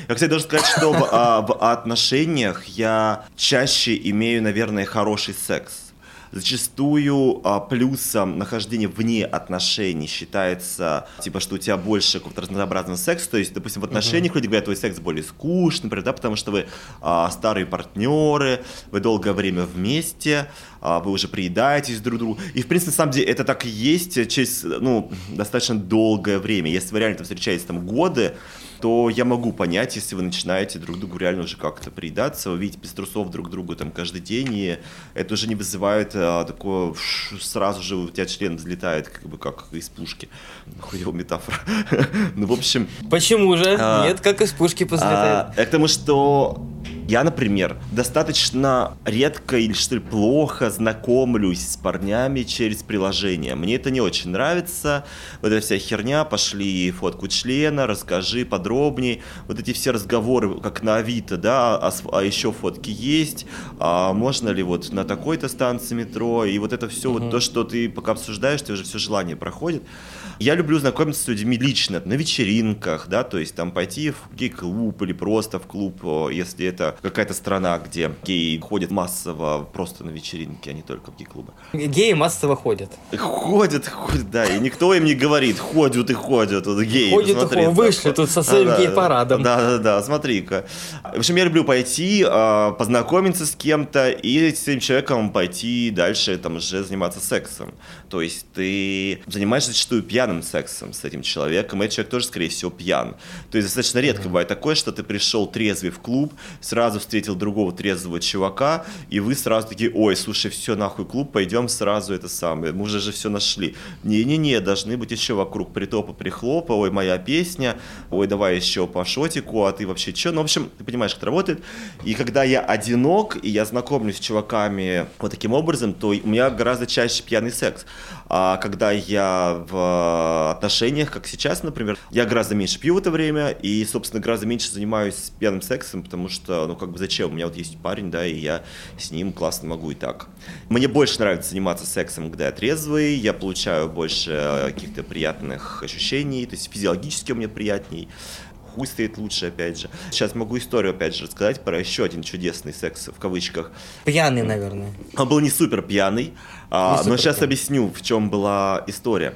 Я, кстати, должен сказать, что в, а, в отношениях я чаще имею, наверное, хороший секс. Зачастую а, плюсом нахождения вне отношений считается, типа, что у тебя больше какого-то разнообразного секса. То есть, допустим, в отношениях люди говорят, твой секс более скучный, например, да, потому что вы а, старые партнеры, вы долгое время вместе. а, вы уже приедаетесь друг к другу. И, в принципе, на самом деле, это так и есть через, ну, достаточно долгое время. Если вы реально там встречаетесь там годы, то я могу понять, если вы начинаете друг другу реально уже как-то приедаться, вы видите без трусов друг другу там каждый день, и это уже не вызывает а, такое, сразу же у тебя член взлетает, как бы как из пушки. Хуёвая метафора. ну, в общем... Почему же? А, Нет, как из пушки позлетает. А, потому что я, например, достаточно редко или что ли плохо знакомлюсь с парнями через приложение. Мне это не очень нравится. Вот эта вся херня, пошли фотку члена, расскажи подробнее. Вот эти все разговоры, как на Авито, да, а, а еще фотки есть, а можно ли вот на такой-то станции метро, и вот это все, угу. вот то, что ты пока обсуждаешь, тебе уже все желание проходит. Я люблю знакомиться с людьми лично, на вечеринках, да, то есть там пойти в гей-клуб или просто в клуб, если это какая-то страна, где геи ходят массово просто на вечеринки, а не только в гей-клубы. Геи массово ходят. Ходят, ходят, да, и никто им не говорит, ходят и ходят, вот геи. Ходят и ходят, вышли тут со своим да, гей-парадом. Да, да, да, смотри-ка. В общем, я люблю пойти, а, познакомиться с кем-то и с этим человеком пойти дальше там уже заниматься сексом. То есть ты занимаешься зачастую пьяным сексом с этим человеком, и этот человек тоже, скорее всего, пьян. То есть достаточно редко бывает такое, что ты пришел трезвый в клуб, сразу встретил другого трезвого чувака, и вы сразу такие, ой, слушай, все, нахуй клуб, пойдем сразу это самое, мы уже же все нашли. Не-не-не, должны быть еще вокруг притопа, прихлопа, ой, моя песня, ой, давай еще по шотику, а ты вообще что? Ну, в общем, ты понимаешь, как это работает. И когда я одинок, и я знакомлюсь с чуваками вот таким образом, то у меня гораздо чаще пьяный секс. А когда я в отношениях, как сейчас, например, я гораздо меньше пью в это время и, собственно, гораздо меньше занимаюсь пьяным сексом, потому что, ну, как бы зачем? У меня вот есть парень, да, и я с ним классно могу и так. Мне больше нравится заниматься сексом, когда я трезвый, я получаю больше каких-то приятных ощущений, то есть физиологически меня приятней хуй стоит лучше, опять же. Сейчас могу историю, опять же, рассказать про еще один чудесный секс, в кавычках. Пьяный, наверное. Он был не супер пьяный, а, но сейчас объясню, в чем была история.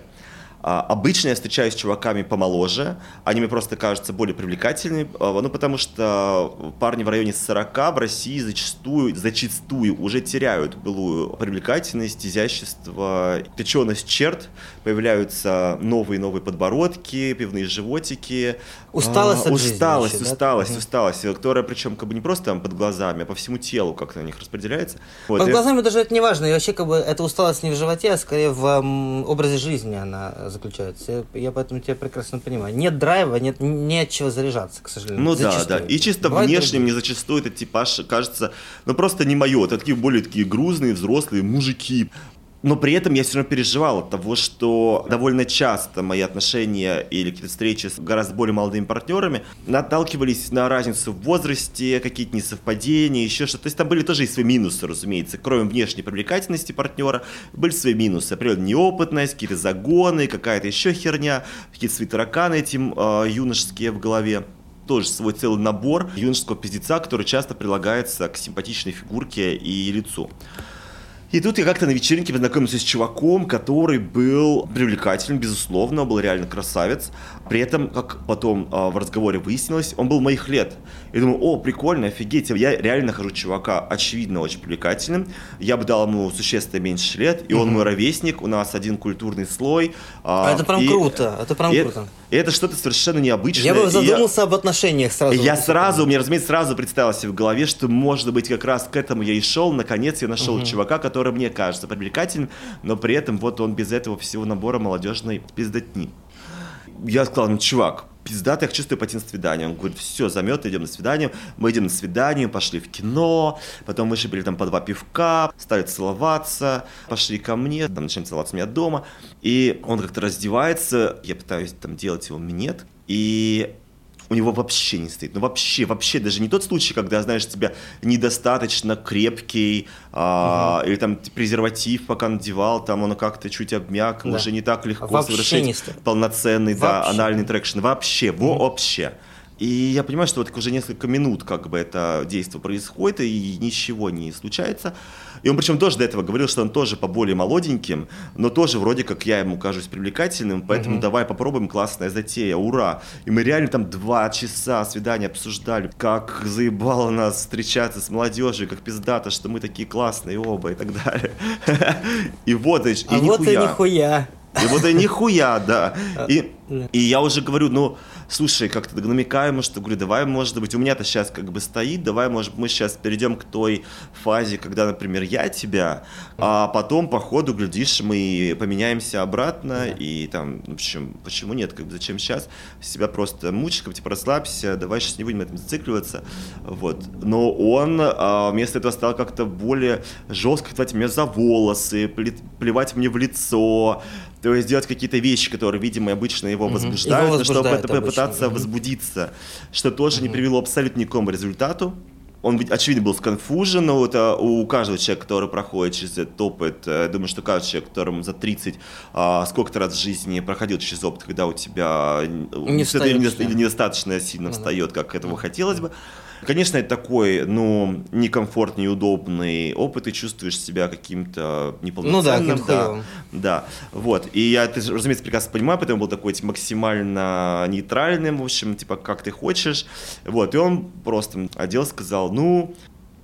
А, обычно я встречаюсь с чуваками помоложе, они мне просто кажутся более привлекательными, а, ну потому что парни в районе 40 в России зачастую, зачастую уже теряют былую привлекательность, изящество, точеность черт, появляются новые-новые подбородки, пивные животики. Усталость а, от Усталость, жизни усталость, да? усталость, которая причем как бы не просто там под глазами, а по всему телу как-то на них распределяется. Вот, под и... глазами даже это не важно, и вообще как бы эта усталость не в животе, а скорее в м, образе жизни она заключается. Я поэтому тебя прекрасно понимаю. Нет драйва, нет, не от чего заряжаться, к сожалению. Ну зачастую. да, да. И чисто Бывает внешне мне зачастую этот типаж кажется, ну просто не мое. Это такие более такие грузные, взрослые мужики. Но при этом я все равно переживал от того, что довольно часто мои отношения или какие-то встречи с гораздо более молодыми партнерами наталкивались на разницу в возрасте, какие-то несовпадения, еще что-то. То есть там были тоже и свои минусы, разумеется. Кроме внешней привлекательности партнера, были свои минусы. Определенно неопытность, какие-то загоны, какая-то еще херня, какие-то свои тараканы этим э, юношеские в голове тоже свой целый набор юношеского пиздеца, который часто прилагается к симпатичной фигурке и лицу. И тут я как-то на вечеринке познакомился с чуваком, который был привлекательным, безусловно, был реально красавец. При этом, как потом э, в разговоре выяснилось, он был моих лет. Я думаю, о, прикольно, офигеть, я реально нахожу чувака, очевидно, очень привлекательным. Я бы дал ему существенно меньше лет, и он мой ровесник, у нас один культурный слой. А, это прям и, круто, это прям и, круто. И это что-то совершенно необычное. Я бы задумался я, об отношениях сразу. Я сразу, мне, разумеется, сразу представился в голове, что, может быть, как раз к этому я и шел. Наконец я нашел угу. чувака, который мне кажется привлекательным, но при этом вот он без этого всего набора молодежной пиздотни. Я сказал, ну, чувак, пиздато, я чувствую пойти на свидание. Он говорит, все, замет, идем на свидание. Мы идем на свидание, пошли в кино, потом выпили там по два пивка, стали целоваться, пошли ко мне, там начинаем целоваться у меня дома. И он как-то раздевается, я пытаюсь там делать его минет, и у него вообще не стоит. Ну вообще, вообще, даже не тот случай, когда, знаешь, тебя недостаточно крепкий, а, угу. или там презерватив пока надевал, там он как-то чуть обмяк, да. уже не так легко вообще совершить полноценный, вообще. да, анальный traction. Вообще, угу. вообще. И я понимаю, что вот уже несколько минут как бы это действие происходит, и ничего не случается. И он причем тоже до этого говорил, что он тоже по более молоденьким, но тоже вроде как я ему кажусь привлекательным, поэтому угу. давай попробуем, классная затея, ура. И мы реально там два часа свидания обсуждали, как заебало нас встречаться с молодежью, как пиздато, что мы такие классные оба и так далее. И вот, и, а вот и нихуя. И вот и нихуя, да. И, и я уже говорю, ну, слушай, как-то намекаем, что говорю, давай, может быть, у меня-то сейчас как бы стоит, давай, может, мы сейчас перейдем к той фазе, когда, например, я тебя, а потом по ходу, глядишь, мы поменяемся обратно, и там, в общем, почему нет, как бы, зачем сейчас себя просто мучить, как типа, расслабься, давай сейчас не будем этим зацикливаться, вот. Но он а, вместо этого стал как-то более жестко хватать меня за волосы, плевать мне в лицо, то есть делать какие-то вещи, которые, видимо, обычно его возбуждают, его возбуждает чтобы обычно. попытаться mm-hmm. возбудиться, что тоже не привело абсолютно никакому результату. Он, очевидно, был сконфужен, но это у каждого человека, который проходит через этот опыт, э, я думаю, что каждый человек, которому за 30 а, сколько-то раз в жизни проходил через опыт, когда у тебя не встает, или недостаточно сильно встает, как этого хотелось бы, Конечно, это такой, ну, некомфортный, неудобный опыт, ты чувствуешь себя каким-то неполноценным. Ну да, да, да, вот. И я, ты, разумеется, прекрасно понимаю, поэтому был такой типа, максимально нейтральным, в общем, типа, как ты хочешь. Вот, и он просто одел, сказал, ну,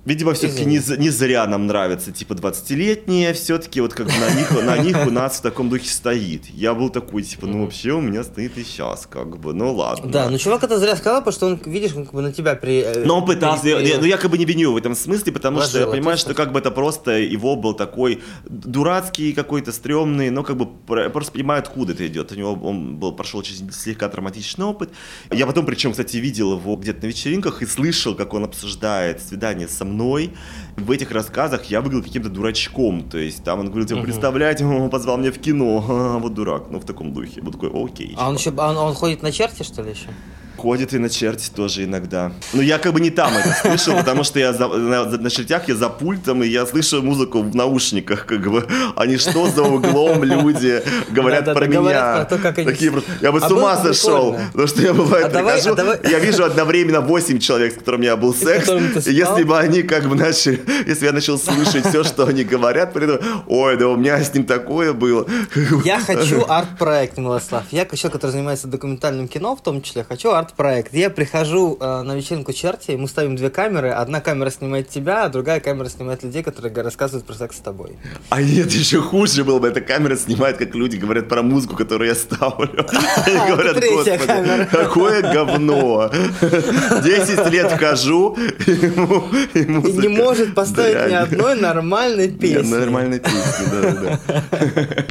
Видимо, все-таки не, не зря нам нравятся, типа, 20-летние, все-таки вот как на них, на них у нас в таком духе стоит. Я был такой, типа, ну вообще у меня стоит и сейчас, как бы, ну ладно. Да, ну чувак это зря сказал, потому что он, видишь, как бы на тебя при... Э, Но он пытался, при... я, ну я как бы не виню в этом смысле, потому Ложил, что я понимаю, что как бы это просто его был такой дурацкий какой-то, стрёмный, но как бы просто понимаю, откуда это идет. У него он был, прошел через слегка травматичный опыт. Я потом, причем, кстати, видел его где-то на вечеринках и слышал, как он обсуждает свидание со мной мной. В этих рассказах я выглядел каким-то дурачком. То есть там он говорил, типа, представляете, он позвал меня в кино. вот дурак. Ну, в таком духе. Вот такой, окей. А он еще, он, он ходит на черте, что ли, еще? Ходит и на черти тоже иногда. Но я как бы не там это слышал, потому что я за, на, на чертях я за пультом, и я слышу музыку в наушниках, как бы. Они что за углом люди говорят про меня. Такие, я бы а с ума сошел, потому что я бывает а прихожу, я вижу одновременно 8 человек, с которыми я был секс, и если бы они как бы начали, если я начал слышать все, что они говорят, приду, ой, да у меня с ним такое было. Я хочу арт-проект, Милослав. Я человек, который занимается документальным кино, в том числе, хочу арт арт-проект. Я прихожу э, на вечеринку Черти, мы ставим две камеры. Одна камера снимает тебя, а другая камера снимает людей, которые рассказывают про секс с тобой. А нет, еще хуже было бы. Эта камера снимает, как люди говорят про музыку, которую я ставлю. Они говорят, господи, какое говно. Десять лет хожу, и не может поставить ни одной нормальной песни. Нормальной песни, да-да-да.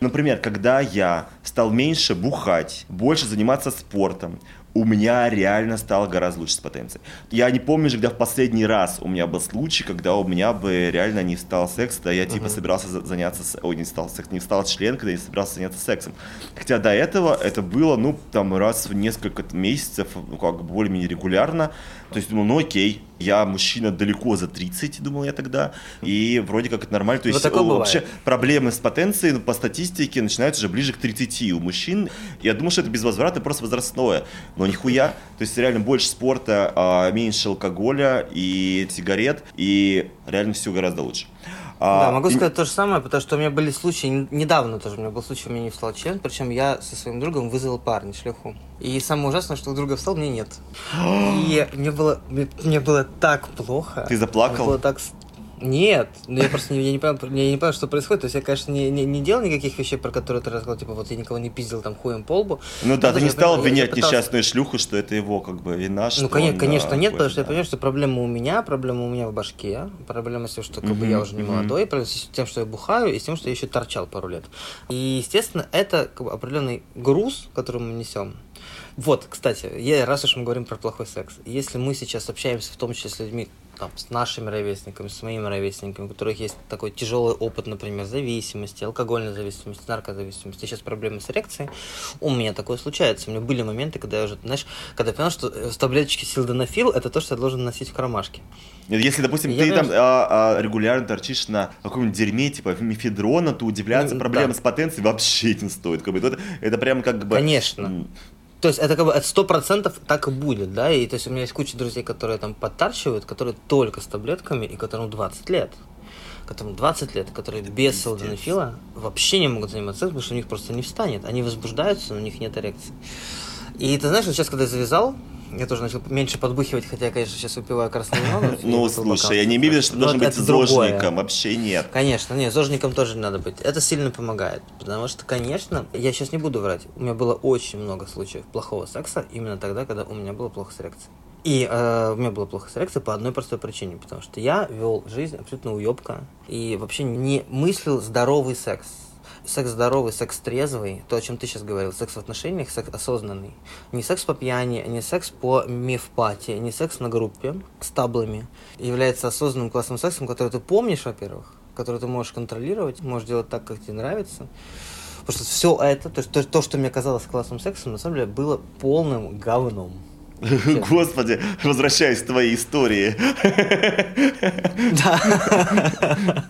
Например, когда я стал меньше бухать, больше заниматься спортом, у меня реально стало гораздо лучше с потенцией. Я не помню же, когда в последний раз у меня был случай, когда у меня бы реально не стал секс, да я типа uh-huh. собирался заняться, ой, не стал секс, не стал член, когда я собирался заняться сексом. Хотя до этого это было, ну, там, раз в несколько месяцев, ну, как более-менее регулярно. То есть думал, ну окей, я мужчина далеко за 30, думал я тогда, и вроде как это нормально. То есть вот вообще бывает. проблемы с потенцией ну, по статистике начинаются уже ближе к 30 у мужчин. Я думаю, что это без возврата просто возрастное. Но нихуя. То есть реально больше спорта, а меньше алкоголя и сигарет, и реально все гораздо лучше. А, да, могу сказать и... то же самое, потому что у меня были случаи, недавно тоже у меня был случай, у меня не встал член, причем я со своим другом вызвал парня, шлюху. И самое ужасное, что у друга встал, мне нет. И мне было, мне, мне было так плохо. Ты заплакал? Мне было так нет, ну я просто не, я не, понял, я не понял, что происходит. То есть я, конечно, не, не, не делал никаких вещей, про которые ты рассказал, типа вот я никого не пиздил там хуем по лбу. Ну да, ты не стал обвинять пытался... несчастную шлюху, что это его как бы вина, Ну, конечно, он, конечно да, нет, потому что я понимаю, что проблема у меня, проблема у меня в башке, проблема с тем, что как бы я уже не молодой, проблема с тем, что я бухаю, и с тем, что я еще торчал пару лет. И, естественно, это как бы, определенный груз, который мы несем. Вот, кстати, я, раз уж мы говорим про плохой секс, если мы сейчас общаемся в том числе с людьми, там, с нашими ровесниками, с моими ровесниками, у которых есть такой тяжелый опыт, например, зависимости, алкогольной зависимости, наркозависимости, сейчас проблемы с эрекцией, у меня такое случается. У меня были моменты, когда я уже, знаешь, когда я понял, что с э, таблеточки силденафил это то, что я должен носить в кармашке. Если, допустим, я ты понимаю, там а, а, регулярно торчишь на каком-нибудь дерьме, типа мифедрона, то удивляться ну, проблемам да. с потенцией вообще не стоит. Как бы, это, это прям как бы... Конечно. То есть это как бы это сто процентов так и будет, да, и то есть у меня есть куча друзей, которые там подтарчивают, которые только с таблетками и которым 20 лет которым 20 лет, которые это без салденофила вообще не могут заниматься сексом, потому что у них просто не встанет. Они возбуждаются, но у них нет эрекции. И ты знаешь, вот сейчас, когда я завязал, я тоже начал меньше подбухивать, хотя я, конечно, сейчас выпиваю красный вино. Ну, слушай, я не имею в виду, что должен быть зожником, вообще нет. Конечно, нет, зожником тоже не надо быть. Это сильно помогает, потому что, конечно, я сейчас не буду врать, у меня было очень много случаев плохого секса именно тогда, когда у меня было плохо с эрекцией. И э, у меня было плохо с эрекцией по одной простой причине, потому что я вел жизнь абсолютно уебка и вообще не мыслил здоровый секс секс здоровый, секс трезвый, то, о чем ты сейчас говорил, секс в отношениях, секс осознанный. Не секс по пьяни, не секс по мифпати, не секс на группе с таблами. Является осознанным классным сексом, который ты помнишь, во-первых, который ты можешь контролировать, можешь делать так, как тебе нравится. Потому что все это, то, то, то, что мне казалось классным сексом, на самом деле было полным говном. Господи, возвращаясь к твоей истории. Да.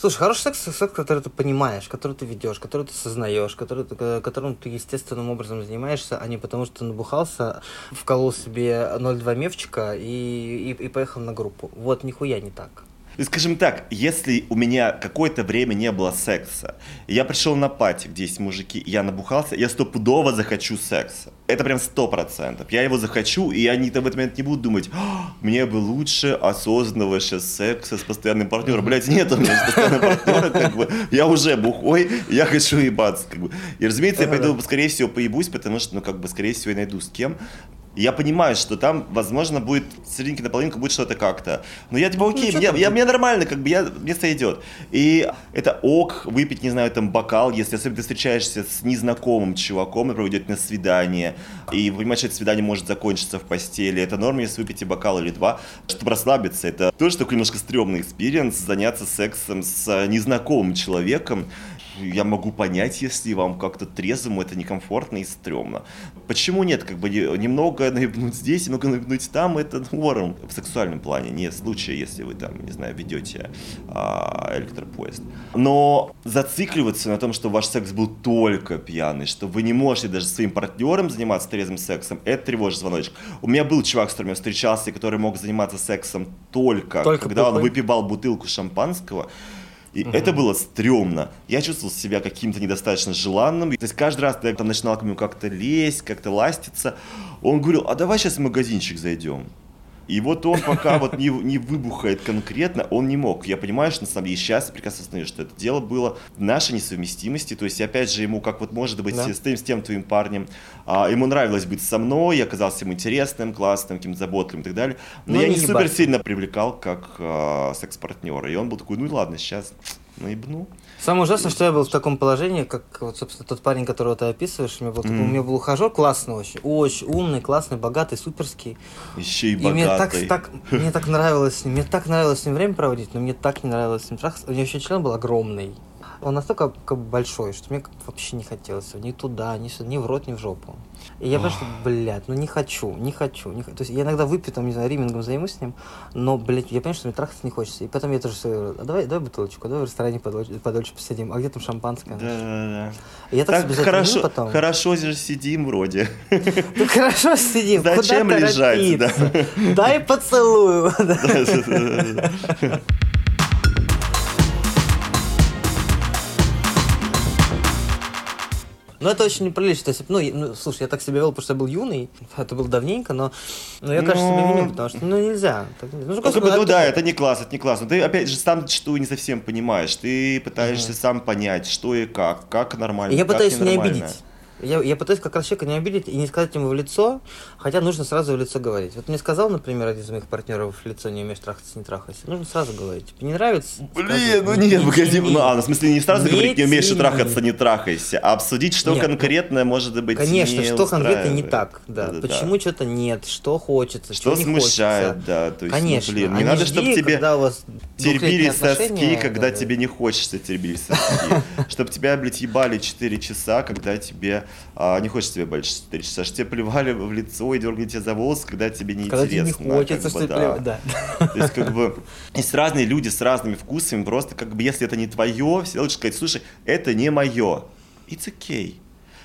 Слушай, хороший секс, секс, который ты понимаешь, который ты ведешь, который ты сознаешь, который ты, которым ты естественным образом занимаешься, а не потому, что ты набухался, вколол себе 0,2 мевчика и, и, и поехал на группу. Вот нихуя не так. Скажем так, если у меня какое-то время не было секса, я пришел на пати, где есть мужики, я набухался, я стопудово захочу секса. Это прям сто процентов. Я его захочу, и они там в этот момент не будут думать, «А, мне бы лучше осознанного сейчас секса с постоянным партнером. Блять, нет у меня постоянного партнера, как бы, я уже бухой, я хочу ебаться, как бы. И, разумеется, я пойду, скорее всего, поебусь, потому что, ну, как бы, скорее всего, я найду с кем я понимаю, что там, возможно, будет серединки на половинку, будет что-то как-то. Но я типа, окей, ну, мне, я, мне нормально, как бы я, мне сойдет. И это ок, выпить, не знаю, там бокал, если особенно ты встречаешься с незнакомым чуваком, например, идете на свидание, и вы понимаете, что это свидание может закончиться в постели. Это норм, если выпьете бокал или два, чтобы расслабиться. Это тоже такой немножко стрёмный experience, заняться сексом с незнакомым человеком я могу понять, если вам как-то трезвому это некомфортно и стрёмно. Почему нет? Как бы немного наебнуть здесь, немного наебнуть там, это норм. В сексуальном плане, не случай, если вы там, не знаю, ведете а, электропоезд. Но зацикливаться на том, что ваш секс был только пьяный, что вы не можете даже своим партнером заниматься трезвым сексом, это тревожный звоночек. У меня был чувак, с которым я встречался, который мог заниматься сексом только, только когда похуй. он выпивал бутылку шампанского. И угу. это было стрёмно. Я чувствовал себя каким-то недостаточно желанным. То есть каждый раз, когда я там начинал к нему как-то лезть, как-то ластиться, он говорил, а давай сейчас в магазинчик зайдем. И вот он пока вот не, не выбухает конкретно, он не мог. Я понимаю, что на самом деле сейчас я прекрасно знаю, что это дело было в нашей несовместимости. То есть, опять же, ему как вот может быть да. с, тем, с тем твоим парнем, а, ему нравилось быть со мной, я оказался ему интересным, классным, каким-то заботливым и так далее. Но, Но я не супер сильно привлекал как а, секс-партнера. И он был такой, ну ладно, сейчас наебну. Самое ужасное, что я был в таком положении, как вот, собственно, тот парень, которого ты описываешь. У меня был, mm. такой, у меня был ухажер классный очень, очень умный, классный, богатый, суперский. Еще и, и богатый. мне так, так, мне так нравилось с ним, мне так нравилось с ним время проводить, но мне так не нравилось с ним трахаться. У него еще член был огромный. Он настолько как большой, что мне вообще не хотелось ни туда, ни сюда, ни в рот, ни в жопу. И я просто, блядь, ну не хочу, не хочу, не хочу. То есть я иногда выпью, там, не знаю, римингом займусь с ним, но, блядь, я понимаю, что мне трахаться не хочется. И потом я тоже говорю, а давай, давай бутылочку, давай в ресторане подольше, подольше посидим. А где там шампанское? Да, да, да. Я так, так хорошо, потом. хорошо же сидим вроде. Ну хорошо сидим, Зачем лежать? Да. Дай поцелую. Но это очень неприлично. То есть, ну, ну, слушай, я так себя вел, потому что я был юный, это было давненько, но, но я, кажется, себя виню, потому что, ну, нельзя. Так, ну, ну, как бы, ну да, это не класс, это не классно. Ты, опять же, сам что не совсем понимаешь. Ты пытаешься сам понять, что и как, как нормально, Я пытаюсь не обидеть. Я, я пытаюсь как раз человека не обидеть и не сказать ему в лицо, хотя нужно сразу в лицо говорить. Вот мне сказал, например, один из моих партнеров в лицо не умеешь трахаться, не трахайся. Нужно сразу говорить. Типа, не нравится? Блин, ну нет, погоди. Ну, а, ну, в смысле, не сразу не говорить, не умеешь трахаться, не трахайся, а обсудить, что нет, конкретно может быть Конечно, что конкретно не так, да. да Почему да. что-то нет, что хочется, что, что не смущает, хочется. да. То есть, Конечно. Ну, блин, не а надо, чтобы тебе... когда у вас двухлетние соски, когда да, да. тебе не хочется теребить соски. Чтобы тебя, блядь, ебали 4 часа, когда тебе а, не хочется тебе больше 4 часа. Что тебе плевали в лицо и дергали тебя за волосы, когда тебе не Когда тебе не интересно. хочется, как бы, да. плевать, да. То есть, как бы, есть разные люди с разными вкусами, просто, как бы, если это не твое, всегда лучше сказать, слушай, это не мое. It's okay.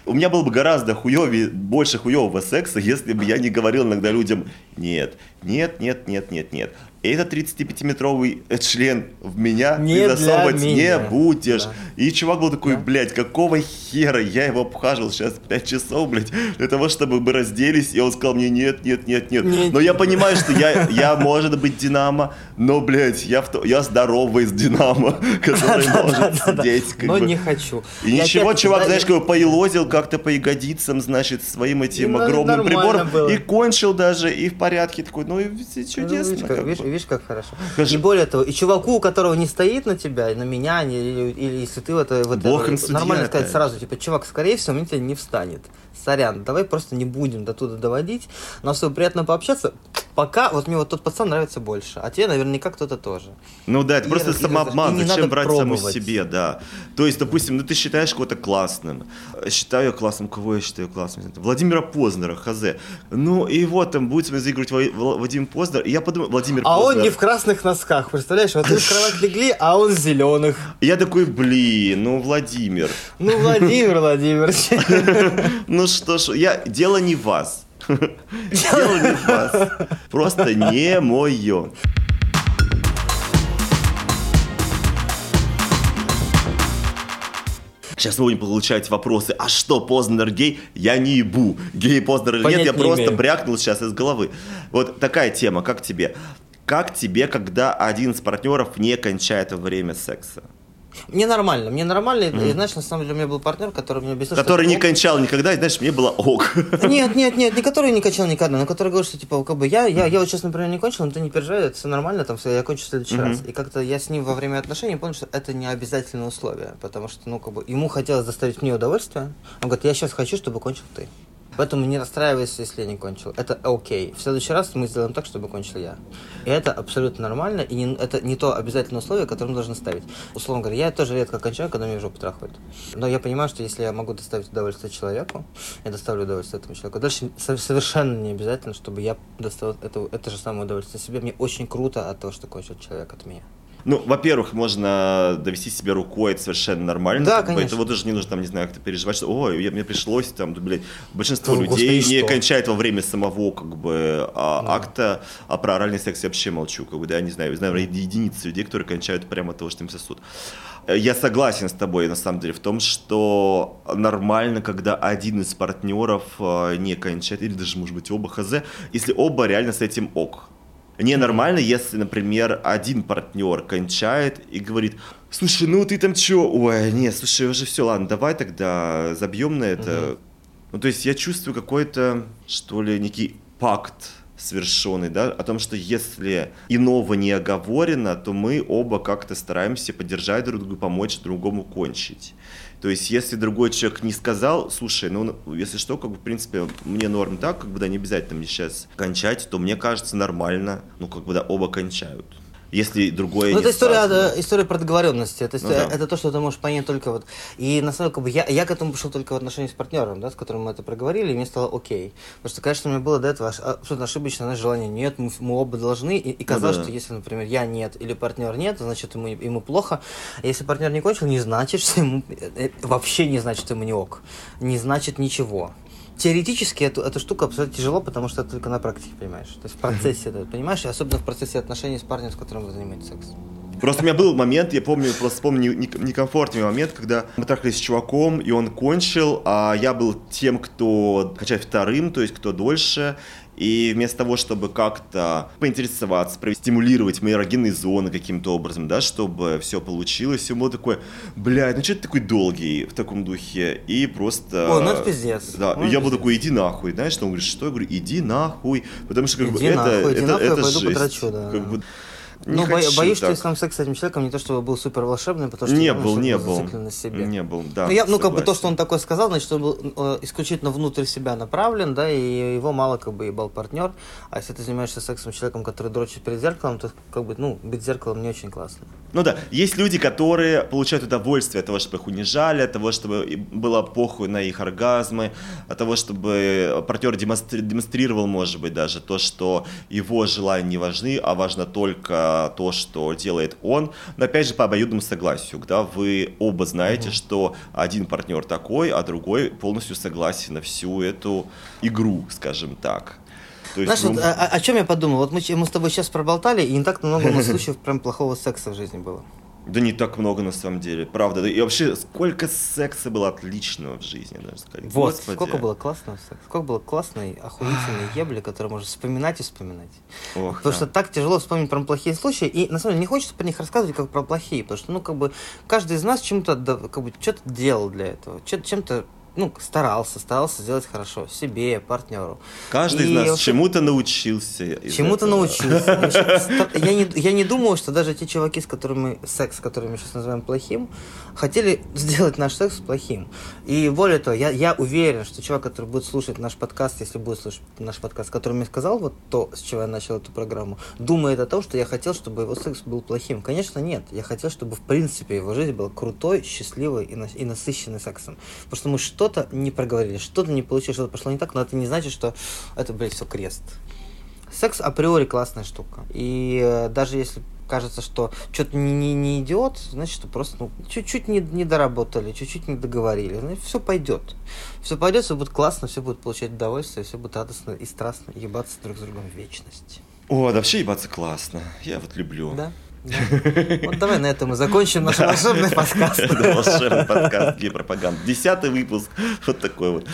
У меня было бы гораздо хуевее, больше хуевого секса, если бы я не говорил иногда людям, нет, нет, нет, нет, нет, нет. Этот 35-метровый член в меня Не ты засовывать не меня. будешь. Да. И чувак был такой, Да. блядь, какого хера я его обхаживал сейчас 5 часов, блядь, для того, чтобы мы разделись, и он сказал мне нет, нет, нет, нет. Нет. Но я понимаю, что я, я может быть Динамо, но, блядь, я, в то- я здоровый из Динамо, который может сидеть. Но не хочу. И ничего, чувак, знаешь, как поелозил как-то по ягодицам, значит, своим этим Ну, огромным прибором, и кончил даже, и в порядке, такой, ну, и чудесно. Видишь, как, хорошо. Скажи- И более того, и чуваку, у которого не стоит на тебя, на меня, не- или, или если ты вот, это- им судья, нормально сказать опять. сразу, типа, чувак, скорее всего, мне тебя не встанет. Сорян, давай просто не будем до туда доводить. Но чтобы приятно пообщаться, пока вот мне вот тот пацан нравится больше, а тебе наверняка кто-то тоже. Ну да, это И просто раз- самообман. и Зачем брать саму пробовать. себе, да. То есть, допустим, ну ты считаешь кого-то классным. Считаю классным, кого я считаю классным? Владимира Познера, Хазе. Ну и вот там будет мне заигрывать Ва- Вла- Владимир Познер. И я подумал, Владимир А он Познер. не в красных носках, представляешь? Вот вы в кровать легли, а он в зеленых. Я такой, блин, ну Владимир. Ну, Владимир Владимирович. Ну что ж, я дело не вас. Дело не в вас. Просто не мое. Сейчас вы будете получать вопросы, а что, Познер гей? Я не ебу. Гей Познер или нет, я не просто имею. брякнул сейчас из головы. Вот такая тема, как тебе? Как тебе, когда один из партнеров не кончает во время секса? Мне нормально, мне нормально. И знаешь, на самом деле у меня был партнер, который мне объяснил, Который не кончал никогда, и знаешь, мне было ок. Нет, нет, нет, не который не качал никогда, но который говорит, что типа, как бы я, я, я вот сейчас, например, не кончил, но ты не переживай, это все нормально, там я кончу в следующий раз. И как-то я с ним во время отношений понял, что это не обязательное условие, потому что, ну, как бы, ему хотелось доставить мне удовольствие. Он говорит, я сейчас хочу, чтобы кончил ты. Поэтому не расстраивайся, если я не кончил. Это окей. В следующий раз мы сделаем так, чтобы кончил я. И это абсолютно нормально, и не- это не то обязательное условие, которое мы должны ставить. Условно говоря, я тоже редко кончаю, когда мне в жопу трахают. Но я понимаю, что если я могу доставить удовольствие человеку, я доставлю удовольствие этому человеку. Дальше со- совершенно не обязательно, чтобы я доставил это, это же самое удовольствие себе. Мне очень круто от того, что кончил человек от меня. Ну, во-первых, можно довести себя рукой, это совершенно нормально. Да, конечно. Это вот уже не нужно, там, не знаю, как-то переживать, что, ой, я- мне пришлось, там, да, блядь, большинство Ну, людей господи, не что? кончает во время самого, как бы, а, акта, а про оральный секс я вообще молчу, как бы, да, я не знаю, знаю, единицы людей, которые кончают прямо от того, что им сосут. Э, Я согласен с тобой, на самом деле, в том, что нормально, когда один из партнеров э, не кончает, или даже, может быть, оба хз, если оба реально с этим ок. Ненормально, если, например, один партнер кончает и говорит, слушай, ну ты там чё? Ой, нет, слушай, уже все, ладно, давай тогда забьем на это. Ну, то есть я чувствую какой-то, что ли, некий пакт совершенный, да, о том, что если иного не оговорено, то мы оба как-то стараемся поддержать друг друга, помочь другому кончить. То есть, если другой человек не сказал, слушай, ну, если что, как бы, в принципе, мне норм так, как бы, да, не обязательно мне сейчас кончать, то мне кажется нормально, ну, как бы, да, оба кончают. Если другое Ну, это история, сказано. э, история про договоренности. Это, Ну история- да. это то, что ты можешь понять только вот. И на самом деле, как бы я, я к этому пришел только в отношении с партнером, да, с которым мы это проговорили, и мне стало окей. Потому что, конечно, у меня было до этого абсолютно ошибочное знаешь, желание. Нет, мы, мы оба должны. И, и казалось, да. что если, например, я нет или партнер нет, значит ему, ему плохо. А если партнер не кончил, не значит, что ему э, э, вообще не значит, что ему не ок. Не значит ничего. Теоретически эту, эту штуку абсолютно тяжело, потому что это только на практике, понимаешь? То есть в процессе, это, понимаешь? И особенно в процессе отношений с парнем, с которым вы занимаетесь сексом. Просто у меня был момент, я помню, просто вспомню не- некомфортный момент, когда мы трахались с чуваком, и он кончил, а я был тем, кто качает вторым, то есть кто дольше. И вместо того, чтобы как-то поинтересоваться, стимулировать мои эрогенные зоны каким-то образом, да, чтобы все получилось, ему такой, блядь, ну что ты такой долгий в таком духе? И просто... Ой, ну это пиздец. Да, Ну, я был пиздец. такой, иди нахуй, знаешь, что он говорит, что? Я говорю, иди нахуй, потому что как бы Иди это, нахуй, иди это, нахуй, я это пойду жесть. подрачу, да. Как бы, Не Ну, бо- хочу боюсь, что так. если там секс с этим человеком не то чтобы был супер волшебный, потому что Не реально, был, что не был на себе. Не был, да. ну, я, ну, как бы то, что он такое сказал, значит, он был э, исключительно внутрь себя направлен, да, и его мало как бы ебал партнер. А если ты занимаешься сексом с человеком, который дрочит перед зеркалом, то как бы, ну, быть зеркалом не очень классно. Ну да, есть люди, которые получают удовольствие от того, чтобы их унижали, от того, чтобы было похуй на их оргазмы, от того, чтобы партнер демонстри- демонстрировал, может быть, даже то, что его желания не важны, а важно только то, что делает он. Но опять же, по обоюдному согласию, когда вы оба знаете, что один партнер такой, а другой полностью согласен на всю эту игру, скажем так. То есть Знаешь, вы- вот, а- о, чем я подумал? Вот мы, мы с тобой сейчас проболтали, и не так много у нас случаев прям плохого секса в жизни было. Да не так много на самом деле, правда. Да И вообще, сколько секса было отличного в жизни, даже сказать. Вот, Господи. сколько было классного секса, сколько было классной, охуительной ебли, которую можно вспоминать и вспоминать. Ох, Потому да. что так тяжело вспомнить про плохие случаи, и на самом деле не хочется про них рассказывать как про плохие, потому что, ну, как бы, каждый из нас чем-то, да, как бы, что-то делал для этого, чем-то, ну, старался, старался сделать хорошо себе, партнеру. Каждый И из нас вообще- чему-то научился. Чему-то научился. Я не, я не думал, что даже те чуваки, с которыми секс, который мы сейчас называем плохим, хотели сделать наш секс плохим. И более того, я, я уверен, что чувак, который будет слушать наш подкаст, если будет слушать наш подкаст, который мне сказал вот то, с чего я начал эту программу, думает о том, что я хотел, чтобы его секс был плохим. Конечно, нет. Я хотел, чтобы в принципе его жизнь была крутой, счастливой и, на- и насыщенной сексом. Потому что мы что-то не проговорили, что-то не получилось, что-то пошло не так, но это не значит, что это, блядь, все крест. Секс априори классная штука. И э, даже если кажется, что что-то не, не, не идет, значит, что просто ну, чуть-чуть не, не доработали, чуть-чуть не договорили. Значит, все пойдет. Все пойдет, все будет классно, все будет получать удовольствие, все будет радостно и страстно ебаться друг с другом в вечность. О, да вообще ебаться классно. Я вот люблю. Да? Вот давай на этом мы закончим наш волшебный подкаст. Волшебный подкаст гей-пропаганда. Десятый выпуск. Вот такой вот.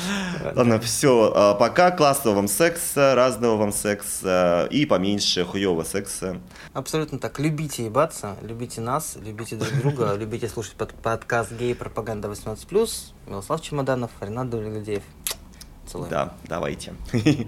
Ладно, все. Пока. Классного вам секса, разного вам секса и поменьше хуевого секса. Абсолютно так. Любите ебаться, любите нас, любите друг друга, любите слушать под- подкаст «Гей пропаганда 18+.» Милослав Чемоданов, Ренат Давлеглядеев. Целуем. Да, давайте.